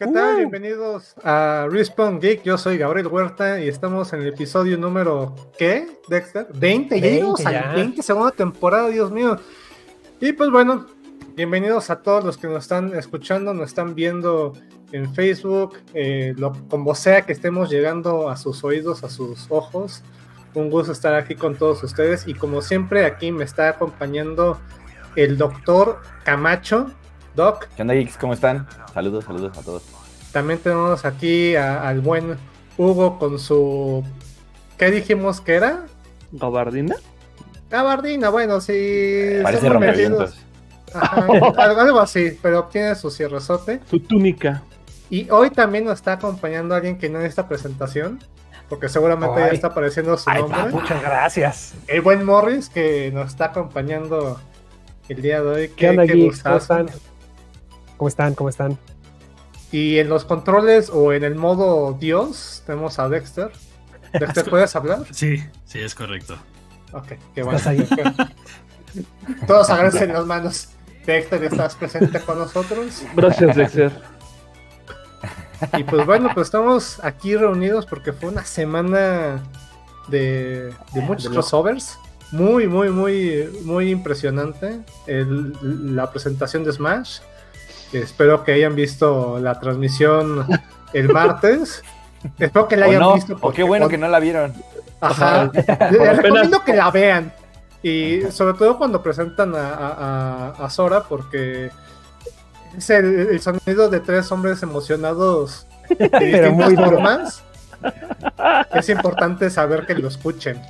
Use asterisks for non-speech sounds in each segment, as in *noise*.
¿Qué tal? Bienvenidos a Respawn Geek. Yo soy Gabriel Huerta y estamos en el episodio número ¿qué? Dexter, 20, ya llegamos a 20 segunda temporada, Dios mío. Y pues bueno, bienvenidos a todos los que nos están escuchando, nos están viendo en Facebook, eh, lo, como sea que estemos llegando a sus oídos, a sus ojos. Un gusto estar aquí con todos ustedes y como siempre aquí me está acompañando el doctor Camacho. Doc. ¿Qué onda, geeks? ¿Cómo están? Saludos, saludos a todos. También tenemos aquí al buen Hugo con su. ¿Qué dijimos que era? ¿Gabardina? Gabardina, bueno, sí. Parece rompevientos. *laughs* algo así, pero tiene su cierrezote. Su túnica. Y hoy también nos está acompañando alguien que no en esta presentación, porque seguramente ya está apareciendo su nombre. muchas gracias. El buen Morris que nos está acompañando el día de hoy. ¿Qué, onda, ¿Cómo están? ¿Cómo están? ¿Cómo están? Y en los controles o en el modo Dios tenemos a Dexter. Dexter, *laughs* ¿puedes hablar? Sí, sí, es correcto. Ok, qué bueno. *laughs* Todos agradecen las manos. Dexter, ¿estás presente con nosotros? Gracias, Dexter. *laughs* Y pues bueno, pues estamos aquí reunidos porque fue una semana de, de muchos crossovers. Muy, muy, muy, muy impresionante. la presentación de Smash Espero que hayan visto la transmisión el martes. Espero que la hayan visto. O qué bueno que no la vieron. Ajá. Les recomiendo que la vean. Y sobre todo cuando presentan a, a, Sora, porque es el, sonido de tres hombres emocionados de distintas formas. Es importante saber que lo escuchen.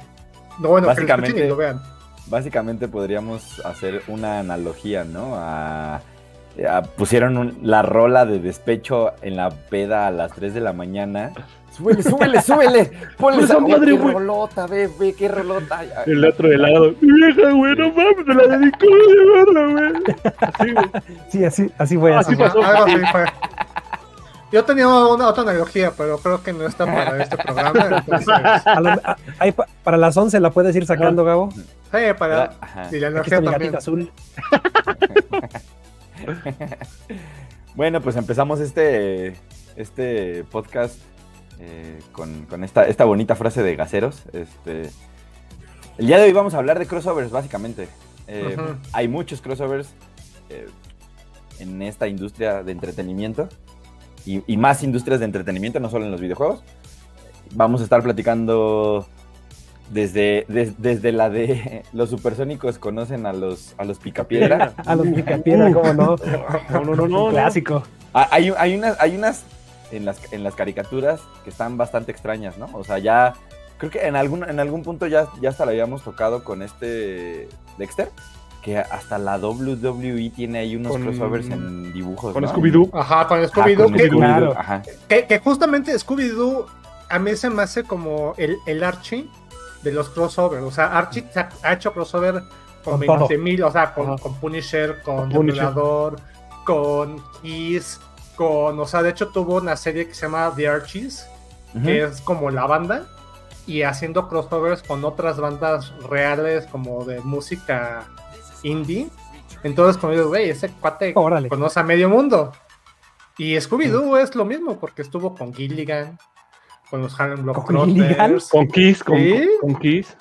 No, bueno, que lo escuchen y lo vean. Básicamente podríamos hacer una analogía, ¿no? A pusieron la rola de despecho en la peda a las 3 de la mañana. Súbele, súbele, *laughs* súbele. Ponle esa madre, qué rolota, ve, ve, qué rolota. El otro de lado. Vieja, güey, no mames, me la dedicó de verla, güey. Así, güey. Sí, así, así fue. Así, pasó. así fue. Yo tenía una otra analogía, pero creo que no está para este programa. Entonces... para las 11 la puedes ir sacando, Gabo. Sí, para. Y la analogía también. azul. *laughs* *laughs* bueno, pues empezamos este, este podcast eh, con, esta, esta, bonita frase de gaseros. Este, el día de hoy vamos a hablar de crossovers, básicamente. Eh, hay muchos crossovers eh, en esta industria de entretenimiento y, y, más industrias de entretenimiento, no solo en los videojuegos. Vamos a estar platicando desde, desde la de *laughs* los supersónicos conocen a los, a los picapiedra. *laughs* a los picapiedra, ¿cómo *laughs* no? No, no, no, no. clásico. Ah, hay, hay, unas, hay unas en las, en las caricaturas que están bastante extrañas, ¿no? O sea, ya creo que en algún, en algún punto ya, ya hasta lo habíamos tocado con este Dexter, que hasta la WWE tiene ahí unos crossovers en dibujos. Con Scooby-Doo. Ajá, con Scooby-Doo. que, que, justamente Scooby-Doo a mí se me hace como el, el Archie de los crossovers. O sea, Archie ha hecho crossover con, 20.000, o sea, con, Punisher, con Demoledor, con Kiss, con. O sea, de hecho tuvo una serie que se llama The Archies, que es como la banda, y haciendo crossovers con otras bandas reales, como de música indie. Entonces, como digo, güey, ese cuate conoce a medio mundo. Y Scooby-Doo es lo mismo, porque estuvo con Gilligan, con los Harlem Globetrotters. Con Kiss, con, con Kiss.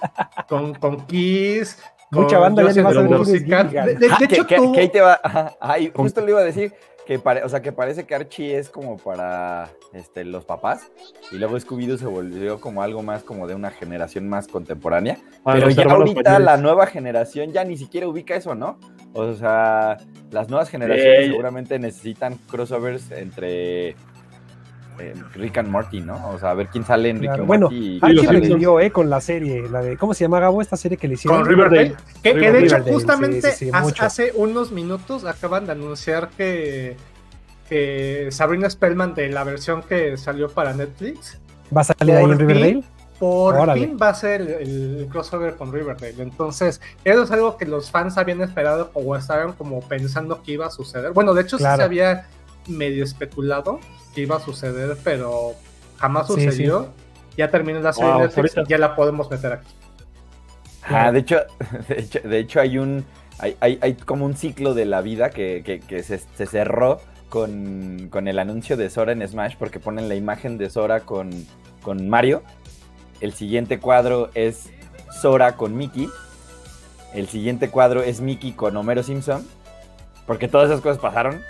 Con, con Kiss. Mucha banda ya va a musical. De, de, ah, hecho, que, tú... que, ahí te va. Ay, justo le iba a decir que, pare, o sea, que parece que Archie es como para este, los papás y luego Scooby-Doo se volvió como algo más como de una generación más contemporánea. Ah, pero ya ahorita la nueva generación ya ni siquiera ubica eso, ¿no? O sea, las nuevas generaciones seguramente necesitan crossovers entre Rick and Morty, ¿no? O sea, a ver quién sale en Rick and bueno, Morty. Bueno, alguien lo eh, con la serie, la de, ¿cómo se llama Gabo esta serie que le hicieron? Con Riverdale. Que, de hecho, justamente hace, unos minutos acaban de anunciar que, que Sabrina Spellman de la versión que salió para Netflix va a salir ahí en Riverdale. Por fin va a ser el, crossover con Riverdale. Entonces, eso es algo que los fans habían esperado o estaban como pensando que iba a suceder. Bueno, de hecho, sí se había medio especulado que iba a suceder, pero jamás sucedió. Ya terminó la serie ya la podemos meter aquí. Ah, de hecho, *laughs* de hecho, de hecho hay un hay, hay, hay, como un ciclo de la vida que, que, se, se, cerró con, con, el anuncio de Sora en Smash porque ponen la imagen de Sora con, con Mario. El siguiente cuadro es Sora con Mickey. El siguiente cuadro es Mickey con Homero Simpson. Porque todas esas cosas pasaron.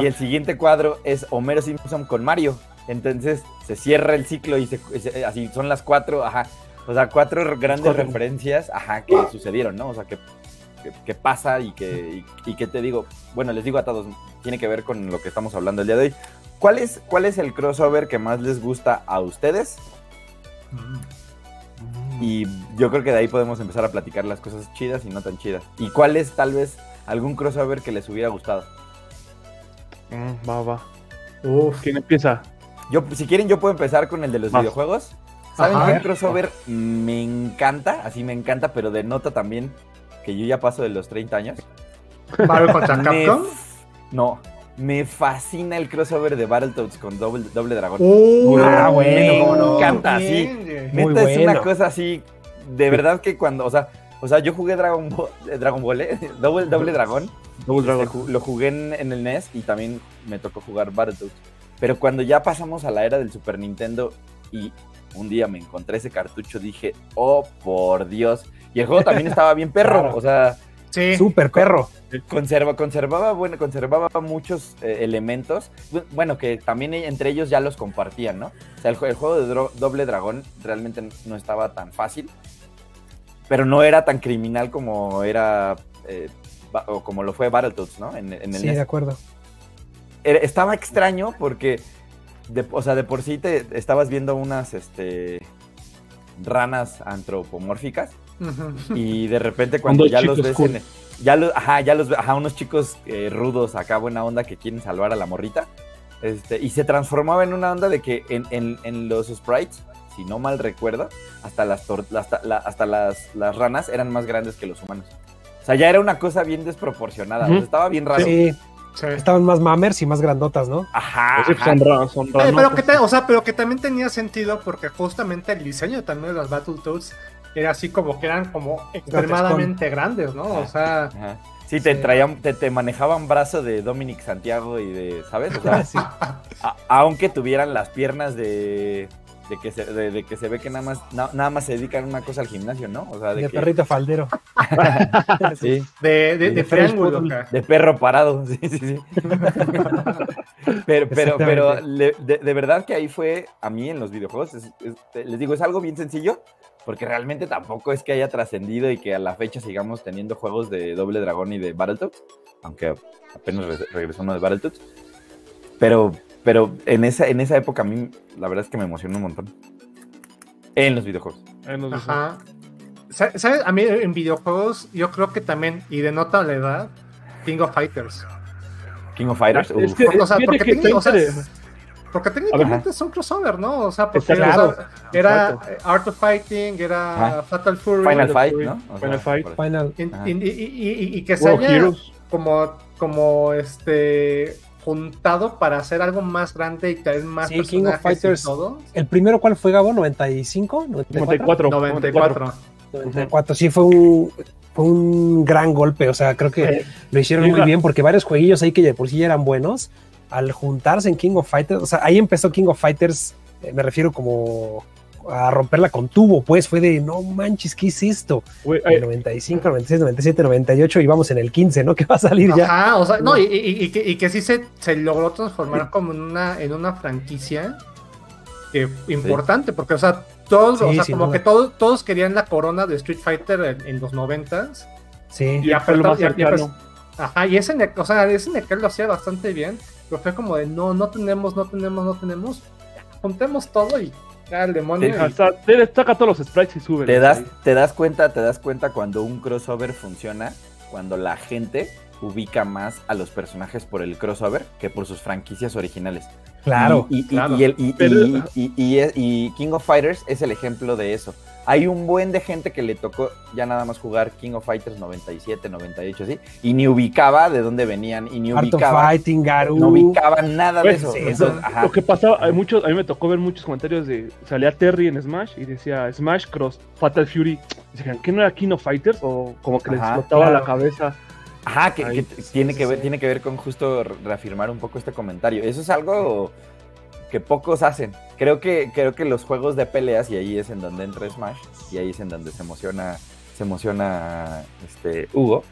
Y el siguiente cuadro es Homero Simpson con Mario. Entonces se cierra el ciclo y se, así son las cuatro, ajá. O sea, cuatro grandes referencias, ajá, que sucedieron, ¿no? O sea, que, que, pasa y que, y, que te digo, bueno, les digo a todos, tiene que ver con lo que estamos hablando el día de hoy. ¿Cuál es, cuál es el crossover que más les gusta a ustedes? Mm. Y yo creo que de ahí podemos empezar a platicar las cosas chidas y no tan chidas. ¿Y cuál es tal vez algún crossover que les hubiera gustado? Mm, va, va. Uf. ¿Quién empieza? Yo, si quieren, yo puedo empezar con el de los videojuegos. ¿Saben qué crossover me encanta? Así me encanta, pero denota también que yo ya paso de los 30 años. ¿Marvel contra Capcom? No, me fascina el crossover de Battletoads con Doble, Doble Dragón. Uh, ah, bueno. Me encanta, sí. Neta, es una cosa así, de verdad que cuando, o sea, o sea, yo jugué Dragon Ball, eh, Dragon Ball, ¿eh? *laughs* Doble, Doble Dragón. Dragón. Lo jugué en, en, el NES y también me tocó jugar Battletoads. Pero cuando ya pasamos a la era del Super Nintendo y un día me encontré ese cartucho, dije, oh, por Dios. Y el juego también *laughs* estaba bien perro, o sea... Sí, súper perro. Conserva, conservaba, bueno, conservaba muchos eh, elementos, bueno, que también entre ellos ya los compartían, ¿no? O sea, el, juego de Doble Dragón realmente no estaba tan fácil, pero no era tan criminal como era, eh, o como lo fue Battletoads, ¿no? En, sí, de acuerdo estaba extraño porque, de, o sea, de por sí te estabas viendo unas este, ranas antropomórficas y de repente *laughs* cuando ya los ves en, ya los, ajá, ya los, ajá, unos chicos eh, rudos acá, buena onda que quieren salvar a la morrita. Este, y se transformaba en una onda de que en, en, los sprites, si no mal recuerdo, hasta las, hasta, las, las, ranas eran más grandes que los humanos. O sea, ya era una cosa bien desproporcionada. estaba bien raro. Sí. Estaban más mamers y más grandotas, ¿no? Ajá. Pues son, son eh, pero, que o sea, pero que también tenía sentido porque justamente el diseño también de las Battletoads era así como que eran como extremadamente grandes, ¿no? O sea. Sí, te traían, te, te, manejaban brazo de Dominic Santiago y de, ¿sabes? O sea, *laughs* sí. aunque tuvieran las piernas de de que se, de, que se ve que nada más, nada más se dedican una cosa al gimnasio, ¿no? O sea, de, perrito faldero. *laughs* sí. De, de, de, de perro parado, *laughs* sí, sí, sí. pero, pero, pero de, verdad que ahí fue, a mí en los videojuegos, les digo, es algo bien sencillo, porque realmente tampoco es que haya trascendido y que a la fecha sigamos teniendo juegos de Doble Dragón y de Battletoads, aunque apenas regresó uno de Battletoads. Pero pero en esa, en esa época a mí, la verdad es que me emocionó un montón. En los videojuegos. Ajá. ¿Sabes? A mí en videojuegos, yo creo que también, y denota la edad, King of Fighters. King of Fighters. Es que, o sea, porque, porque técnicamente son crossover, ¿no? O sea, porque era Art of Fighting, era Fatal Fury. Final Fight, ¿no? Final Fight. Final. Y, y, y, que se haya como, como este juntado para hacer algo más grande y traer más sí, King of Fighters. todo. ¿El primero cuál fue, Gabo? ¿95? 94. 94. 94. sí fue un, fue un gran golpe, o sea, creo que lo hicieron muy bien porque varios jueguillos ahí que de por sí ya eran buenos, al juntarse en King of Fighters, o sea, ahí empezó King of Fighters, eh, me refiero como a romperla con tubo, pues fue de no manches, ¿qué es esto? 95, 96, 97, 98 y vamos en el 15, ¿no? *laughs* Que va a salir ya. Ajá, o sea, no, y, que, y, que, sí se, se logró transformar como en una, en una franquicia importante, porque, o sea, todos, o sea, como que todos, todos querían la corona de Street Fighter en, los 90 Sí, y, apretó, y, Ajá, y ese, o sea, ese lo hacía bastante bien, pero fue como de no, no tenemos, no tenemos, no tenemos, juntemos todo y al demonio. Te, saca todos los sprites y sube. Te das, te das cuenta, te das cuenta cuando un crossover funciona, cuando la gente ubica más a los personajes por el crossover que por sus franquicias originales. Claro. Y, y, King of Fighters es el ejemplo de eso. Hay un buen de gente que le tocó ya nada más jugar King of Fighters 97, 98, así, y ni ubicaba de dónde venían, y ni ubicaba. No ubicaba nada de pues, eso. Lo que pasaba, hay muchos, a mí me tocó ver muchos comentarios de. Salía Terry en Smash y decía Smash Cross Fatal Fury. Decían, ¿qué no era King of Fighters? O como que les explotaba la cabeza. Ajá, que, tiene, que ver, tiene que ver con justo reafirmar un poco este comentario. Eso es algo que pocos hacen. Creo que, creo que los juegos de peleas, y ahí es en donde entra Smash, y ahí es en donde se emociona, se emociona este, Hugo.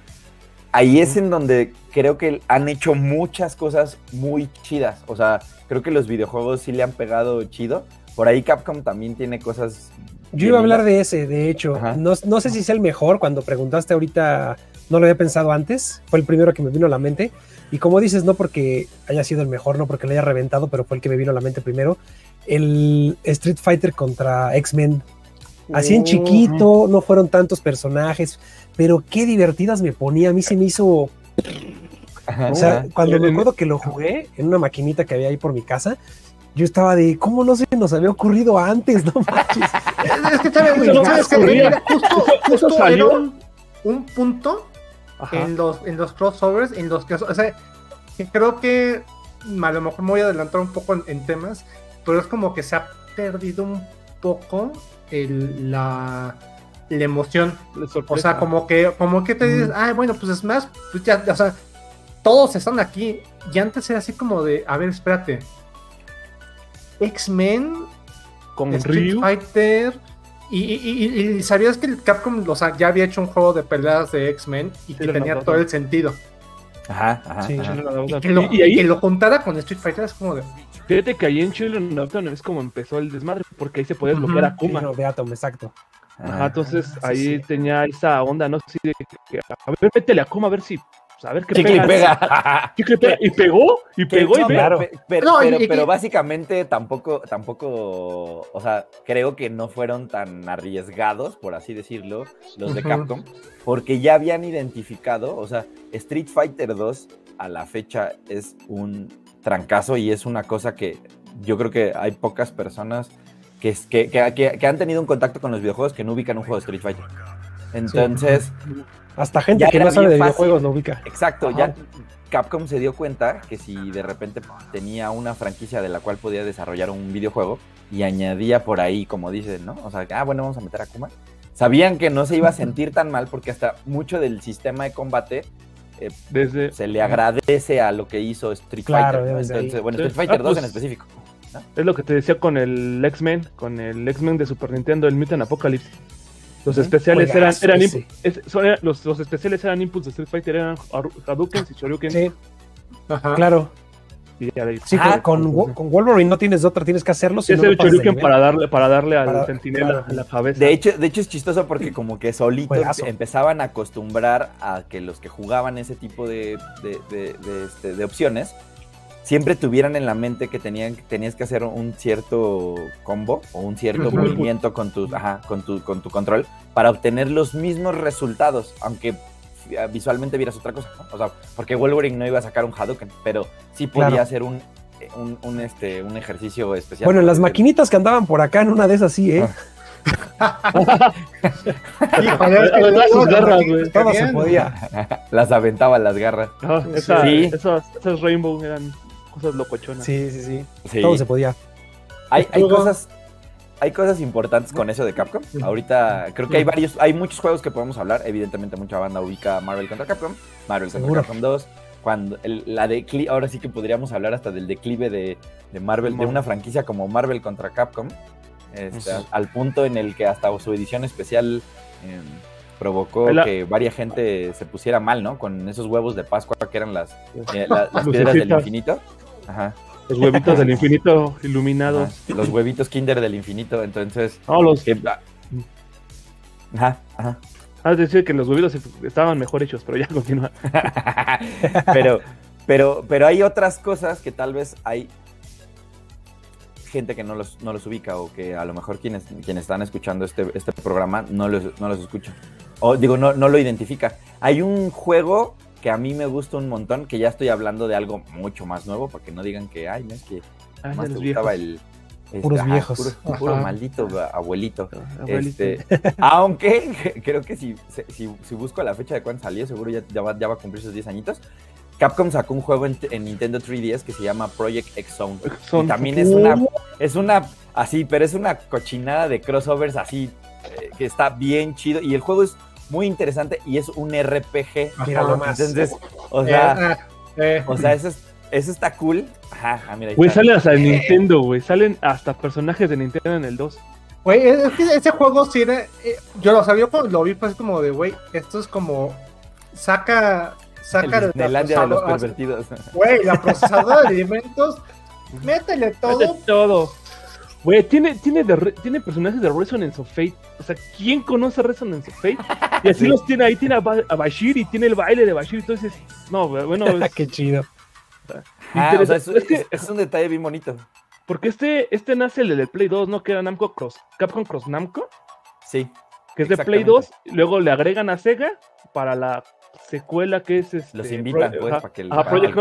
Ahí es en donde creo que han hecho muchas cosas muy chidas. O sea, creo que los videojuegos sí le han pegado chido. Por ahí Capcom también tiene cosas. Yo iba a hablar de ese, de hecho. No, no, sé si es el mejor. Cuando preguntaste ahorita, no lo había pensado antes. Fue el primero que me vino a la mente. Y como dices, no porque haya sido el mejor, no porque lo haya reventado, pero fue el que me vino a la mente primero. El Street Fighter contra X-Men. Así en chiquito, no fueron tantos personajes, pero qué divertidas me ponía. A mí se me hizo. o sea, cuando me acuerdo que lo jugué en una maquinita que había ahí por mi casa, yo estaba de, ¿cómo no se nos había ocurrido antes? No manches. es que, ¿sabes? que justo, *laughs* justo salió un punto en los, en los crossovers, en los que, o sea, creo que a lo mejor me voy a adelantar un poco en, temas, pero es como que se ha perdido un poco el, la, la emoción. o sea, como que, como que te dices, ah, bueno, pues es más, pues ya, o sea, todos están aquí. Y antes era así como de, a ver, espérate. X-Men, con Street Fighter, y, sabías que el Capcom o sea, ya había hecho un juego de peleas de X-Men y que tenía todo el sentido. Ajá, ajá. Y, que lo, y, lo, juntara con Street Fighter es como de. Fíjate que ahí en Children of Atom es como empezó el desmadre, porque ahí se podía bloquear a Kuma. de Atom, exacto. Ajá, entonces ahí tenía esa onda, ¿no? Sí, de que, a ver, métele a Kuma a ver si pues, a ver qué *laughs* pega. Y pegó, y pegó, y claro. Pero, pero, básicamente tampoco, tampoco, o sea, creo que no fueron tan arriesgados, por así decirlo, los de Capcom, porque ya habían identificado, o sea, Street Fighter 2 a la fecha es un trancazo y es una cosa que yo creo que hay pocas personas que, que, que, que han tenido un contacto con los videojuegos que no ubican un juego de Street Fighter. Entonces, hasta gente que no sabe de videojuegos lo ubica. Exacto, ya Capcom se dio cuenta que si de repente tenía una franquicia de la cual podía desarrollar un videojuego y añadía por ahí, como dicen, ¿no? O sea, ah, bueno, vamos a meter a Kuma. Sabían que no se iba a *laughs* sentir tan mal porque hasta mucho del sistema de combate eh, Desde... se le agradece a lo que hizo Street Fighter. Entonces, bueno, Street Fighter 2 en pues, específico. Es lo que te decía con el X-Men, con el X-Men de Super Nintendo, el Mutant Apocalypse los especiales eran, eran, los, los, especiales eran inputs de Street Fighter, eran Hadouken y Shoryuken. Sí. Ajá. Claro. sí, ah, con, con, Wolverine no tienes otra, tienes que hacerlo. Si es el Shoryuken para darle, para darle al sentinela la cabeza. De hecho, de hecho es chistoso porque como que solitos empezaban a acostumbrar a que los que jugaban ese tipo de, de, de, de este, opciones siempre tuvieran en la mente que tenían, tenías que hacer un cierto combo o un cierto movimiento con tu, con, tu, con tu control para obtener los mismos resultados, aunque visualmente vieras otra cosa, O sea, porque Wolverine no iba a sacar un Hadouken, pero sí podía hacer un, un, este, un ejercicio especial. Bueno, las maquinitas que andaban por acá en una de esas sí, ¿eh? *laughs* *laughs* Todo se podía. *laughs* Las aventaban las garras. sí. Esas, esas Rainbow eran cosas locochonas. Sí, sí, sí, Todo se podía. Hay, hay cosas hay cosas importantes con eso de Capcom. Ahorita creo que hay varios, hay muchos juegos que podemos hablar. Evidentemente mucha banda ubica Marvel contra Capcom, Marvel contra Capcom 2. Cuando la declive, ahora sí que podríamos hablar hasta del declive de, Marvel, de una franquicia como Marvel contra Capcom, este, al, punto en el que hasta su edición especial em, provocó que varias gente se pusiera mal, ¿no? Con esos huevos de Pascua que eran las, eh, las piedras del infinito. Ajá. Los huevitos del *laughs* infinito iluminados. Los huevitos Kinder del infinito, entonces. No, los. Ajá, ajá. Ah, es decir, que los huevitos estaban mejor hechos, pero ya *laughs* continúa. *laughs* pero, pero, pero hay otras cosas que tal vez hay gente que no los, no los ubica o que a lo mejor quienes, quienes están escuchando este, este programa no los, no los escuchan. O digo, no, no lo identifica. Hay un juego que a mí me gusta un montón, que ya estoy hablando de algo mucho más nuevo, para que no digan que, ay, no es que más te gustaba el... Este, puros viejos. Puro, maldito abuelito. Este, *laughs* aunque *laughs* creo que si, si, busco la fecha de cuándo salió, seguro ya, ya, va, a cumplir sus 10 añitos. Capcom sacó un juego en, Nintendo 3DS que se llama Project X Zone. Y también es una, es una, así, pero es una cochinada de crossovers así, eh, que está bien chido. Y el juego es muy interesante y es un RPG. Mira más. Entonces, o sea, eh, o sea, eso, eso está cool. Ajá, ah, mira. Güey, sale hasta de Nintendo, güey. Salen hasta personajes de Nintendo en el 2. Güey, es que ese juego tiene. Eh, yo lo sabía cuando lo vi, pues como de, güey, esto es como. Saca. Saca el de los pervertidos. Güey, la procesadora de alimentos. *laughs* Métele todo. Métele todo. Güey, tiene, tiene, tiene personajes de Resonance of Fate. O sea, ¿quién conoce Resonance of Fate? *laughs* Y así los tiene ahí, tiene a, Bashir y tiene el baile de Bashir. Entonces, no, bueno. *laughs* Qué chido. Ah, o sea, es, es, un detalle bien bonito. Porque este, este nace el del Play 2, ¿no? Que era Namco Cross, Capcom Cross Namco. Sí. Que es de Play 2. Luego le agregan a Sega para la secuela que es este. Los invitan, pues, para que el, a Project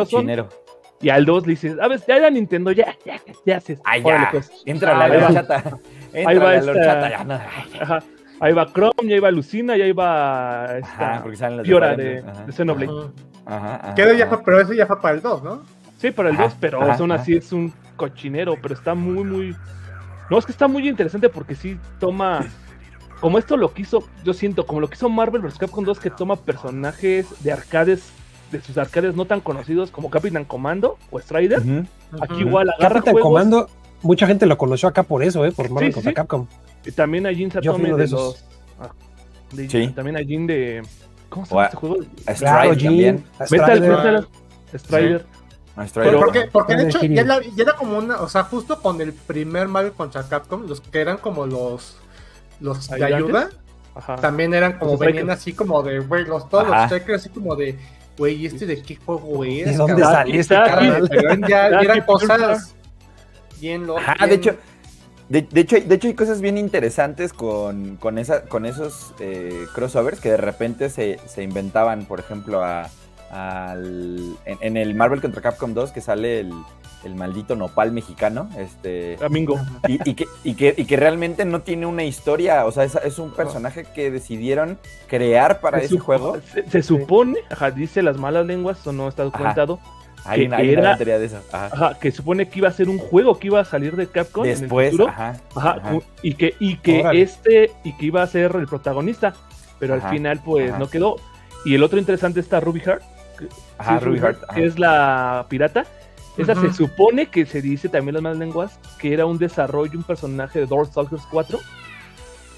y al 2 le dices, a ver, ya era Nintendo, ya, ya, ya haces. Ay, ya. Pues. Entra la lorchata. ahí va esta... ya no. Ajá. Ahí va Chrome, ya iba Lucina, ya iba esta porque salen las Fiora de, de Xenoblade. Ajá, ajá, ya fue, pero eso ya fue para el 2, ¿no? Sí, para el 2, pero aún así es un cochinero, pero está muy, muy... No, es que está muy interesante porque sí toma... Como esto lo quiso, yo siento, como lo quiso Marvel vs. Capcom 2, que toma personajes de arcades de sus arcades no tan conocidos como Capitán Comando o Strider. Aquí igual agarra Capitán Comando, mucha gente lo conoció acá por eso, ¿eh? por Marvel contra Capcom. Y también a Jin Satome de, de los... Ah, sí. También a Jin de... ¿Cómo se llama este juego? A Strider también. Metal, Metal Strider. Pero porque, porque de hecho ya era, ya era, como una, o sea, justo con el primer Marvel contra Capcom, los que eran como los los de ayuda, también eran como venían así como de, güey, los todos los checkers así como de, güey, ¿y este de qué juego es? ¿De dónde salió este Ya, eran cosas bien locas. de hecho, de, hecho, de hecho, hay cosas bien interesantes con, con, esa, con esos eh, crossovers que de repente se, se inventaban, por ejemplo, a, al, en, el Marvel contra Capcom 2 que sale el, el maldito nopal mexicano, este... Domingo. Y, que, y, que, y que realmente no tiene una historia, o sea, es, es un personaje que decidieron crear para ese juego. Se, supone, ajá, dice las malas lenguas, o no está documentado, Hay, una, era, de eso. Ajá. que supone que iba a ser un juego que iba a salir de Capcom Después, en el futuro. Ajá, y que, y que este, y que iba a ser el protagonista, pero al final pues no quedó. Y el otro interesante está Ruby Heart, Ajá, Ruby Heart, que es la pirata, esa se supone que se dice también las malas lenguas que era un desarrollo, un personaje de Darkstalkers 4.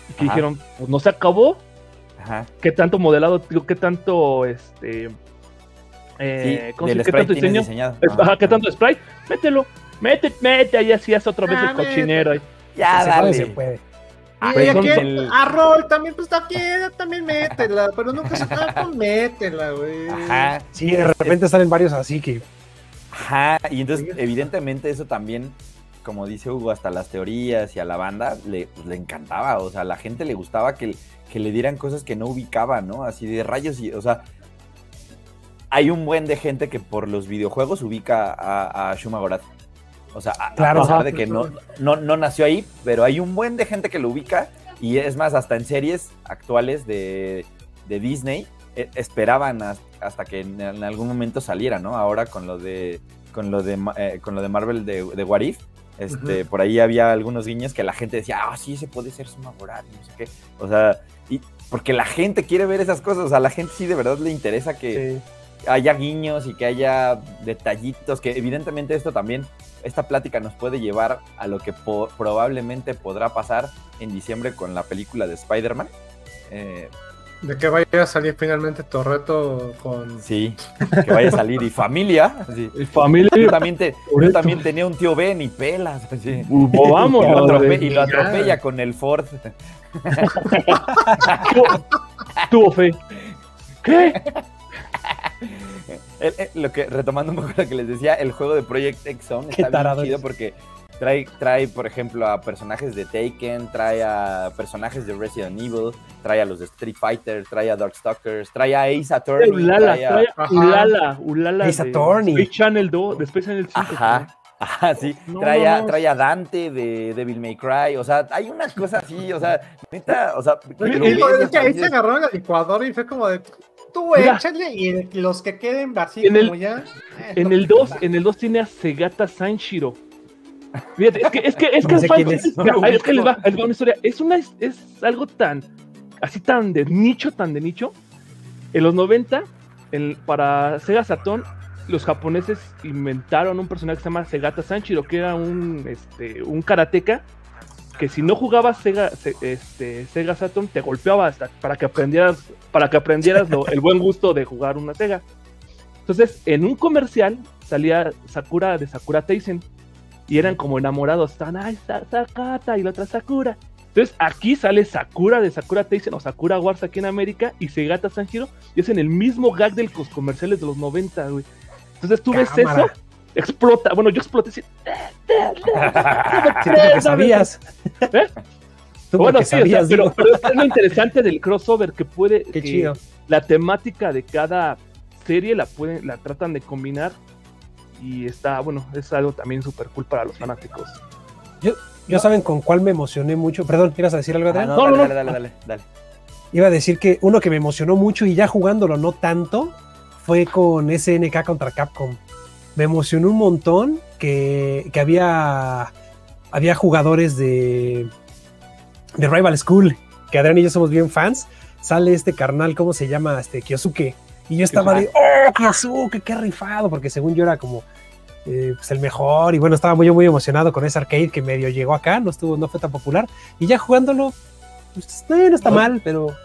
Y que dijeron, pues no se acabó. Ajá. ¿Qué tanto modelado, qué tanto este. Eh, ¿qué tanto diseño? Ajá. ¿Qué tanto sprite? Mételo, mete, mete, ahí así es otra vez el ah, cochinero. Ahí. Ya, dale. Se puede. Ah, y aquí a Rol también, pues aquí también métela, pero nunca se acaba con métela, güey. Ajá. Sí, de repente salen varios así que Ajá, y entonces evidentemente eso también, como dice Hugo, hasta las teorías y a la banda le, pues, le encantaba, o sea, a la gente le gustaba que, que le dieran cosas que no ubicaba, ¿no? Así de rayos y, o sea, hay un buen de gente que por los videojuegos ubica a, a Shuma Gorath. O sea, a, pesar de que no, no, no nació ahí, pero hay un buen de gente que lo ubica y es más, hasta en series actuales de, de Disney esperaban hasta que en, algún momento saliera, ¿no? Ahora con lo de con lo de eh, con lo de Marvel de, de What If, este, por ahí había algunos guiños que la gente decía, ah, sí, ese puede ser Suma Borat, no sé qué. O sea, y porque la gente quiere ver esas cosas, o sea, a la gente sí de verdad le interesa que haya guiños y que haya detallitos, que evidentemente esto también, esta plática nos puede llevar a lo que probablemente podrá pasar en diciembre con la película de Spider-Man. Eh, de que vaya a salir finalmente Torreto con. Sí, que vaya a salir y familia. Y familia. Yo también, también tenía un tío Ben y pelas. Sí. vamos, y, lo atropella, y lo atropella con el Ford. *laughs* Tuvo fe. ¿Qué? lo que, retomando un poco lo que les decía, el juego de Project X Zone está bien chido porque Trae, trae, por ejemplo, a personajes de Taken, trae a personajes de Resident Evil, trae a los de Street Fighter, trae a Darkstalkers, trae a Ace Attorney. Ulala, trae a... Ulala, Ulala. Ace Attorney. Space Channel 2, de Channel 5. Ajá. Ajá, sí. trae, a, trae a Dante de Devil May Cry. O sea, hay unas cosas así, o sea, neta, o sea. Es que ahí se agarraron al licuador y fue como de. Tú échale y los que queden vacíos como ya. Eh, en el 2, en el 2 tiene a Segata Sanshiro Fíjate, es que es que es que, es, que les va, les va una historia. Es una es algo tan así tan de nicho, tan de nicho. En los 90, para Sega Saturn, los japoneses inventaron un personaje que se llama Segata Sanchiro, que era un, este, un karateca que si no jugabas Sega, este, Sega Saturn te golpeaba hasta para que aprendieras, para que aprendieras el buen gusto de jugar una Sega. Entonces, en un comercial salía Sakura de Sakura Teisen y eran como enamorados, estaban, ay, Sakata y la otra Sakura. Entonces aquí sale Sakura de Sakura Teisen o Sakura Wars aquí en América y Segata Sanjiro y es en el mismo gag de los comerciales de los 90, güey. Entonces tú ves eso, explota. Bueno, yo exploté así. que *laughs* *laughs* sabías. ¿Eh? Bueno, sí, pero, es lo interesante del crossover que puede. Qué chido. La temática de cada serie la pueden, la tratan de combinar y está, bueno, es algo también súper cool para los fanáticos. Yo, ¿Ya saben con cuál me emocioné mucho? Perdón, ¿quieres decir algo? Ah, no, no, dale, dale, dale, dale, Iba a decir que uno que me emocionó mucho y ya jugándolo no tanto fue con SNK contra Capcom. Me emocionó un montón que, que había, había jugadores de, de Rival School, que Adrián y yo somos bien fans. Sale este carnal, ¿cómo se llama? Este Kyosuke. Y yo estaba de, ¡oh, Kyosuke! ¡Qué rifado! Porque según yo era como eh, pues el mejor. Y bueno, estaba muy, muy emocionado con ese arcade que medio llegó acá, no, estuvo, no fue tan popular. Y ya jugándolo, pues, no, está mal, pero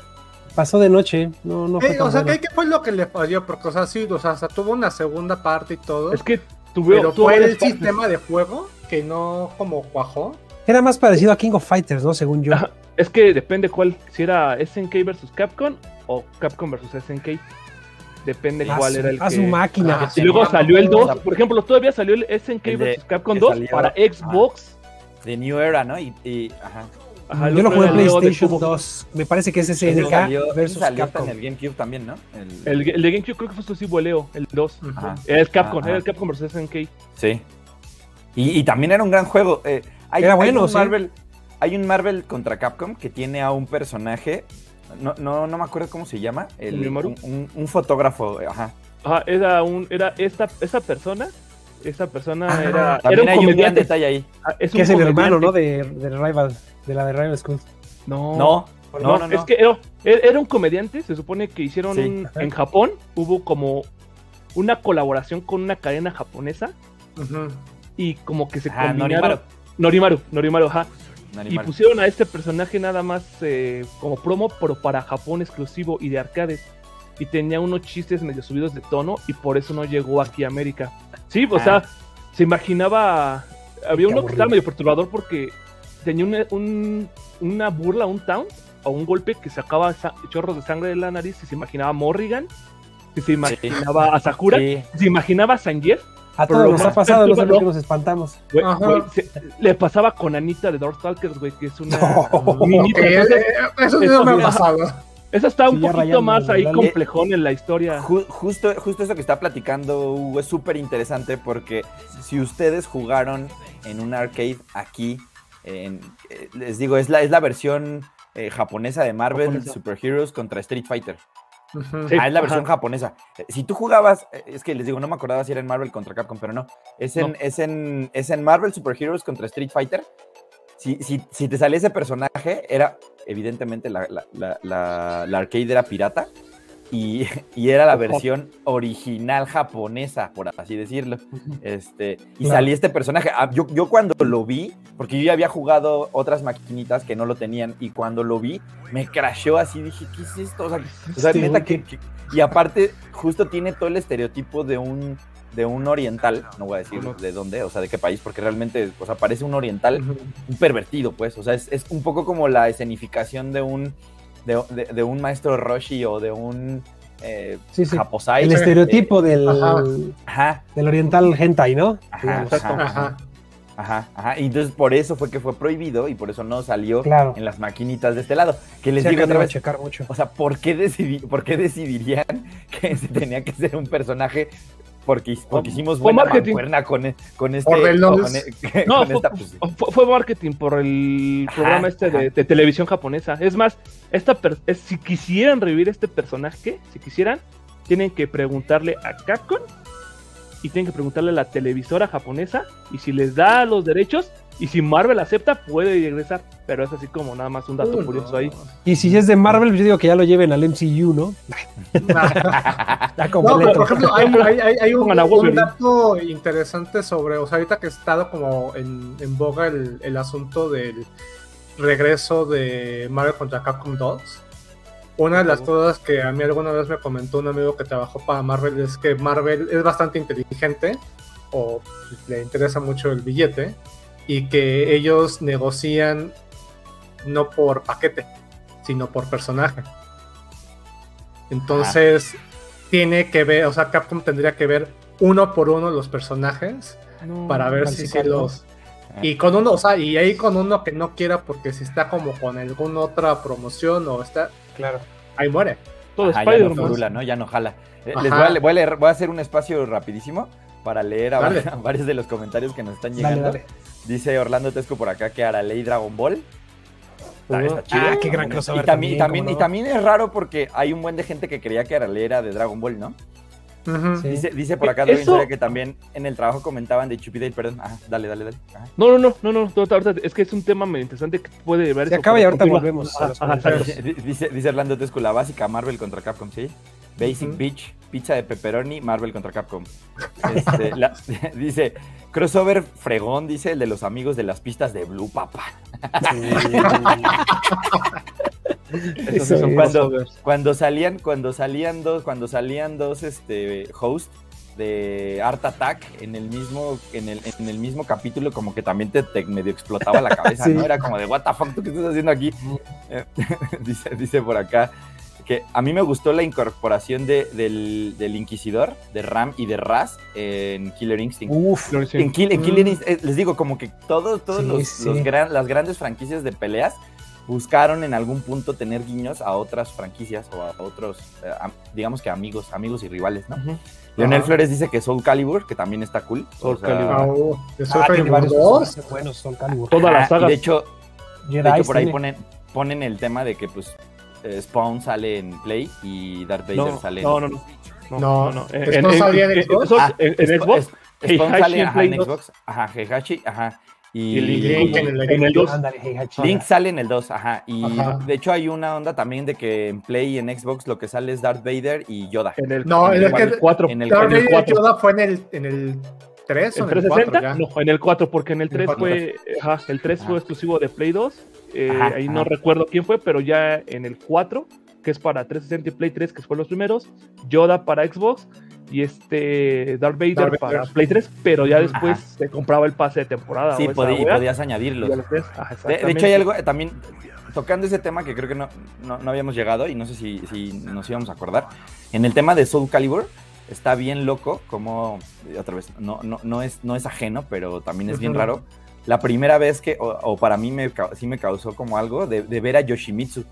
pasó de noche. No, no fue o sea, ¿qué, fue lo que le falló? Porque, o sea, sí, o sea, tuvo una segunda parte y todo. Es que tuve, pero fue el sistema de juego que no como cuajó. Era más parecido a King of Fighters, ¿no? Según yo. es que depende cuál, si era SNK versus Capcom o Capcom versus SNK. Depende cuál era el a su máquina. Ah, y luego salió el 2. Por ejemplo, todavía salió el SNK vs Capcom 2 para Xbox. De New Era, ¿no? Y, ajá. Ajá, Yo lo jugué en PlayStation 2. Me parece que es SNK salió, versus salió Capcom. en el GameCube también, ¿no? El, el, de GameCube creo que fue exclusivo Leo, el 2. Era el Capcom, era el Capcom vs SNK. Sí. Y, y, también era un gran juego. Eh, hay, era bueno, hay un sí. Marvel, hay un Marvel contra Capcom que tiene a un personaje no, no, no me acuerdo cómo se llama. El, un, un, fotógrafo, ajá. Ajá, era un, era esta, esa persona, esa persona ah, era, era un hay comediante. Un detalle ahí. Ah, es que es el hermano, ¿no? De, de Rival, de la de Rival School. No. No. No, no, es que era, era, un comediante, se supone que hicieron un, en Japón, hubo como una colaboración con una cadena japonesa uh y como que se ah, combinaron. Norimaru. Norimaru, Norimaru, ajá. Y pusieron a este personaje nada más eh, como promo, pero para Japón exclusivo y de arcades. Y tenía unos chistes medio subidos de tono y por eso no llegó aquí a América. Sí, o sea, ah. se imaginaba. Había uno que estaba medio perturbador porque tenía un, una burla, un taunt o un golpe que sacaba chorros de sangre de la nariz y se imaginaba a Morrigan, que se imaginaba a Sakura, se imaginaba a Sangief a todos nos ha pasado, los que nos espantamos. le pasaba con Anita de Darkstalkers, güey, que es una eso no me ha pasado. Eso está un poquito más ahí complejón en la historia. Justo, justo eso que está platicando Hugo es súper interesante porque si ustedes jugaron en un arcade aquí, eh, les digo, es la, es la versión eh, japonesa de Marvel Super Heroes contra Street Fighter ah, es la versión japonesa. Eh, si tú jugabas, eh, es que les digo, no me acordaba si era en Marvel contra Capcom, pero no. Es en, Es en, es en Marvel Super Heroes contra Street Fighter. Si, si, si te salía ese personaje, era evidentemente la, la, la, la arcade era pirata *laughs* y, era la versión original japonesa, por así decirlo. Este, y salía este personaje. Ah, yo, yo, cuando lo vi, porque yo ya había jugado otras maquinitas que no lo tenían, y cuando lo vi, me crashó así, dije, ¿qué es esto? O sea, neta, que, y aparte, justo tiene todo el estereotipo de un de un oriental, no voy a decir de dónde, o sea, de qué país, porque realmente, o sea, parece un oriental, un pervertido, pues, o sea, es, es, un poco como la escenificación de un, de, un maestro Roshi o de un eh, Japosai. El estereotipo del, del oriental hentai, ¿no? Ajá, ajá, ajá. Y entonces por eso fue que fue prohibido y por eso no salió en las maquinitas de este lado. Que les digo otra vez. Checar mucho. O sea, ¿por qué, ¿por qué decidirían *laughs* que se tenía que ser un personaje porque, porque hicimos buena mancuerna con, e, con este. Por el con, e, *laughs* no, fue, pues, fue, marketing por el programa este de, televisión japonesa. Es más, esta si quisieran revivir este personaje, si quisieran, tienen que preguntarle a Capcom y tienen que preguntarle a la televisora japonesa y si les da los derechos, Y si Marvel acepta, puede regresar. Pero es así como nada más un dato curioso ahí. Y si es de Marvel, yo digo que ya lo lleven al MCU, ¿no? *laughs* no, pero por ejemplo, hay, un, dato interesante sobre, o sea, ahorita que ha estado como en, boga el, el, asunto del regreso de Marvel contra Capcom 2. Una de las cosas que a mí alguna vez me comentó un amigo que trabajó para Marvel es que Marvel es bastante inteligente o le interesa mucho el billete y que ellos negocian no por paquete, sino por personaje. Entonces, tiene que ver, o sea, Capcom tendría que ver uno por uno los personajes para ver si se los... Y con uno, o sea, y ahí con uno que no quiera porque si está como con alguna otra promoción o está... Claro. Ahí muere. Todo Ajá, ya no ¿no? Ya no jala. Eh, les voy a, leer, voy a hacer un espacio rapidísimo para leer a, *laughs* varios de los comentarios que nos están llegando. Dice Orlando Tesco por acá que Araley Dragon Ball. Ah, qué gran crossover. Y también, también, y también es raro porque hay un buen de gente que creía que Araley era de Dragon Ball, ¿no? dice, dice por acá Eso... que también en el trabajo comentaban de Chupidale, perdón. dale, dale, dale. No, no, no, no, no, ahorita es que es un tema muy interesante que puede ver. Se acaba y ahorita volvemos. *laughs* dice, dice Orlando Tesco, la básica Marvel contra Capcom, ¿sí? Basic Beach, pizza de pepperoni, Marvel contra Capcom. Este, *laughs* dice, crossover fregón, dice el de los amigos de las pistas de Blue Papa. *laughs* cuando, cuando, salían, cuando salían dos, cuando salían dos este, hosts de Art Attack en el mismo, en el, en el mismo capítulo, como que también te, medio explotaba la cabeza, ¿no? Era como de what the fuck, ¿tú qué estás haciendo aquí? *laughs* dice, dice por acá que a mí me gustó la incorporación de, del, del, Inquisidor, de Ram y de Raz en Killer Instinct. Uf, en, Killer mm. Instinct, eh, les digo, como que todos, todos los, las grandes franquicias de peleas buscaron en algún punto tener guiños a otras franquicias o a otros, eh, digamos que amigos, amigos y rivales, ¿no? Leonel Flores dice que Soul Calibur, que también está cool. Soul Calibur. Ah, oh, Soul ah, Calibur 2. Bueno, Soul Calibur. Todas las sagas. De hecho, de hecho por ahí ponen, ponen el tema de que pues Spawn sale en Play y Darth Vader sale en... No, no, no. No, no. ¿Spawn salía en Xbox? Ah, en, Xbox. Spawn sale en Xbox. Ajá, Heihachi, ajá. Y, Link en el, 2. Link sale en el 2, ajá. Y de hecho hay una onda también de que en Play y en Xbox lo que sale es Darth Vader y Yoda. En el, no, en el, el 4. En el, Darth Vader y Yoda fue en el, en el 3 o en el 4 No, en el 4, porque en el 3 fue, ajá, el 3 fue exclusivo de Play 2 eh, ahí no recuerdo quién fue, pero ya en el 4, que es para 360 y Play 3, que fueron los primeros, Yoda para Xbox y este Darth Vader, para Play 3, pero ya después se compraba el pase de temporada. Sí, podías añadirlo. de, hecho, hay algo eh, también tocando ese tema que creo que no, no, habíamos llegado y no sé si, si, nos íbamos a acordar. En el tema de Soul Calibur, está bien loco, como, otra vez, no, no, no, es, no es ajeno, pero también es bien raro la primera vez que, o, para mí me, sí me causó como algo, de, ver a Yoshimitsu.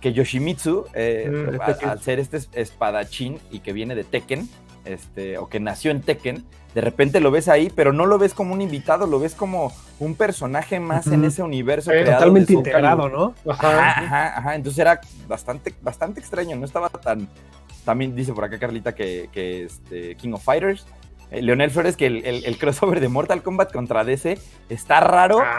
Que Yoshimitsu, eh, mm, al, ser este espadachín y que viene de Tekken, este, o que nació en Tekken, de repente lo ves ahí, pero no lo ves como un invitado, lo ves como un personaje más en ese universo. totalmente integrado, ¿no? Ajá, ajá, ajá, Entonces era bastante, bastante extraño, no estaba tan. También dice por acá Carlita que, que este, King of Fighters eh, Leonel Flores que el, crossover de Mortal Kombat contra DC está raro. Ah.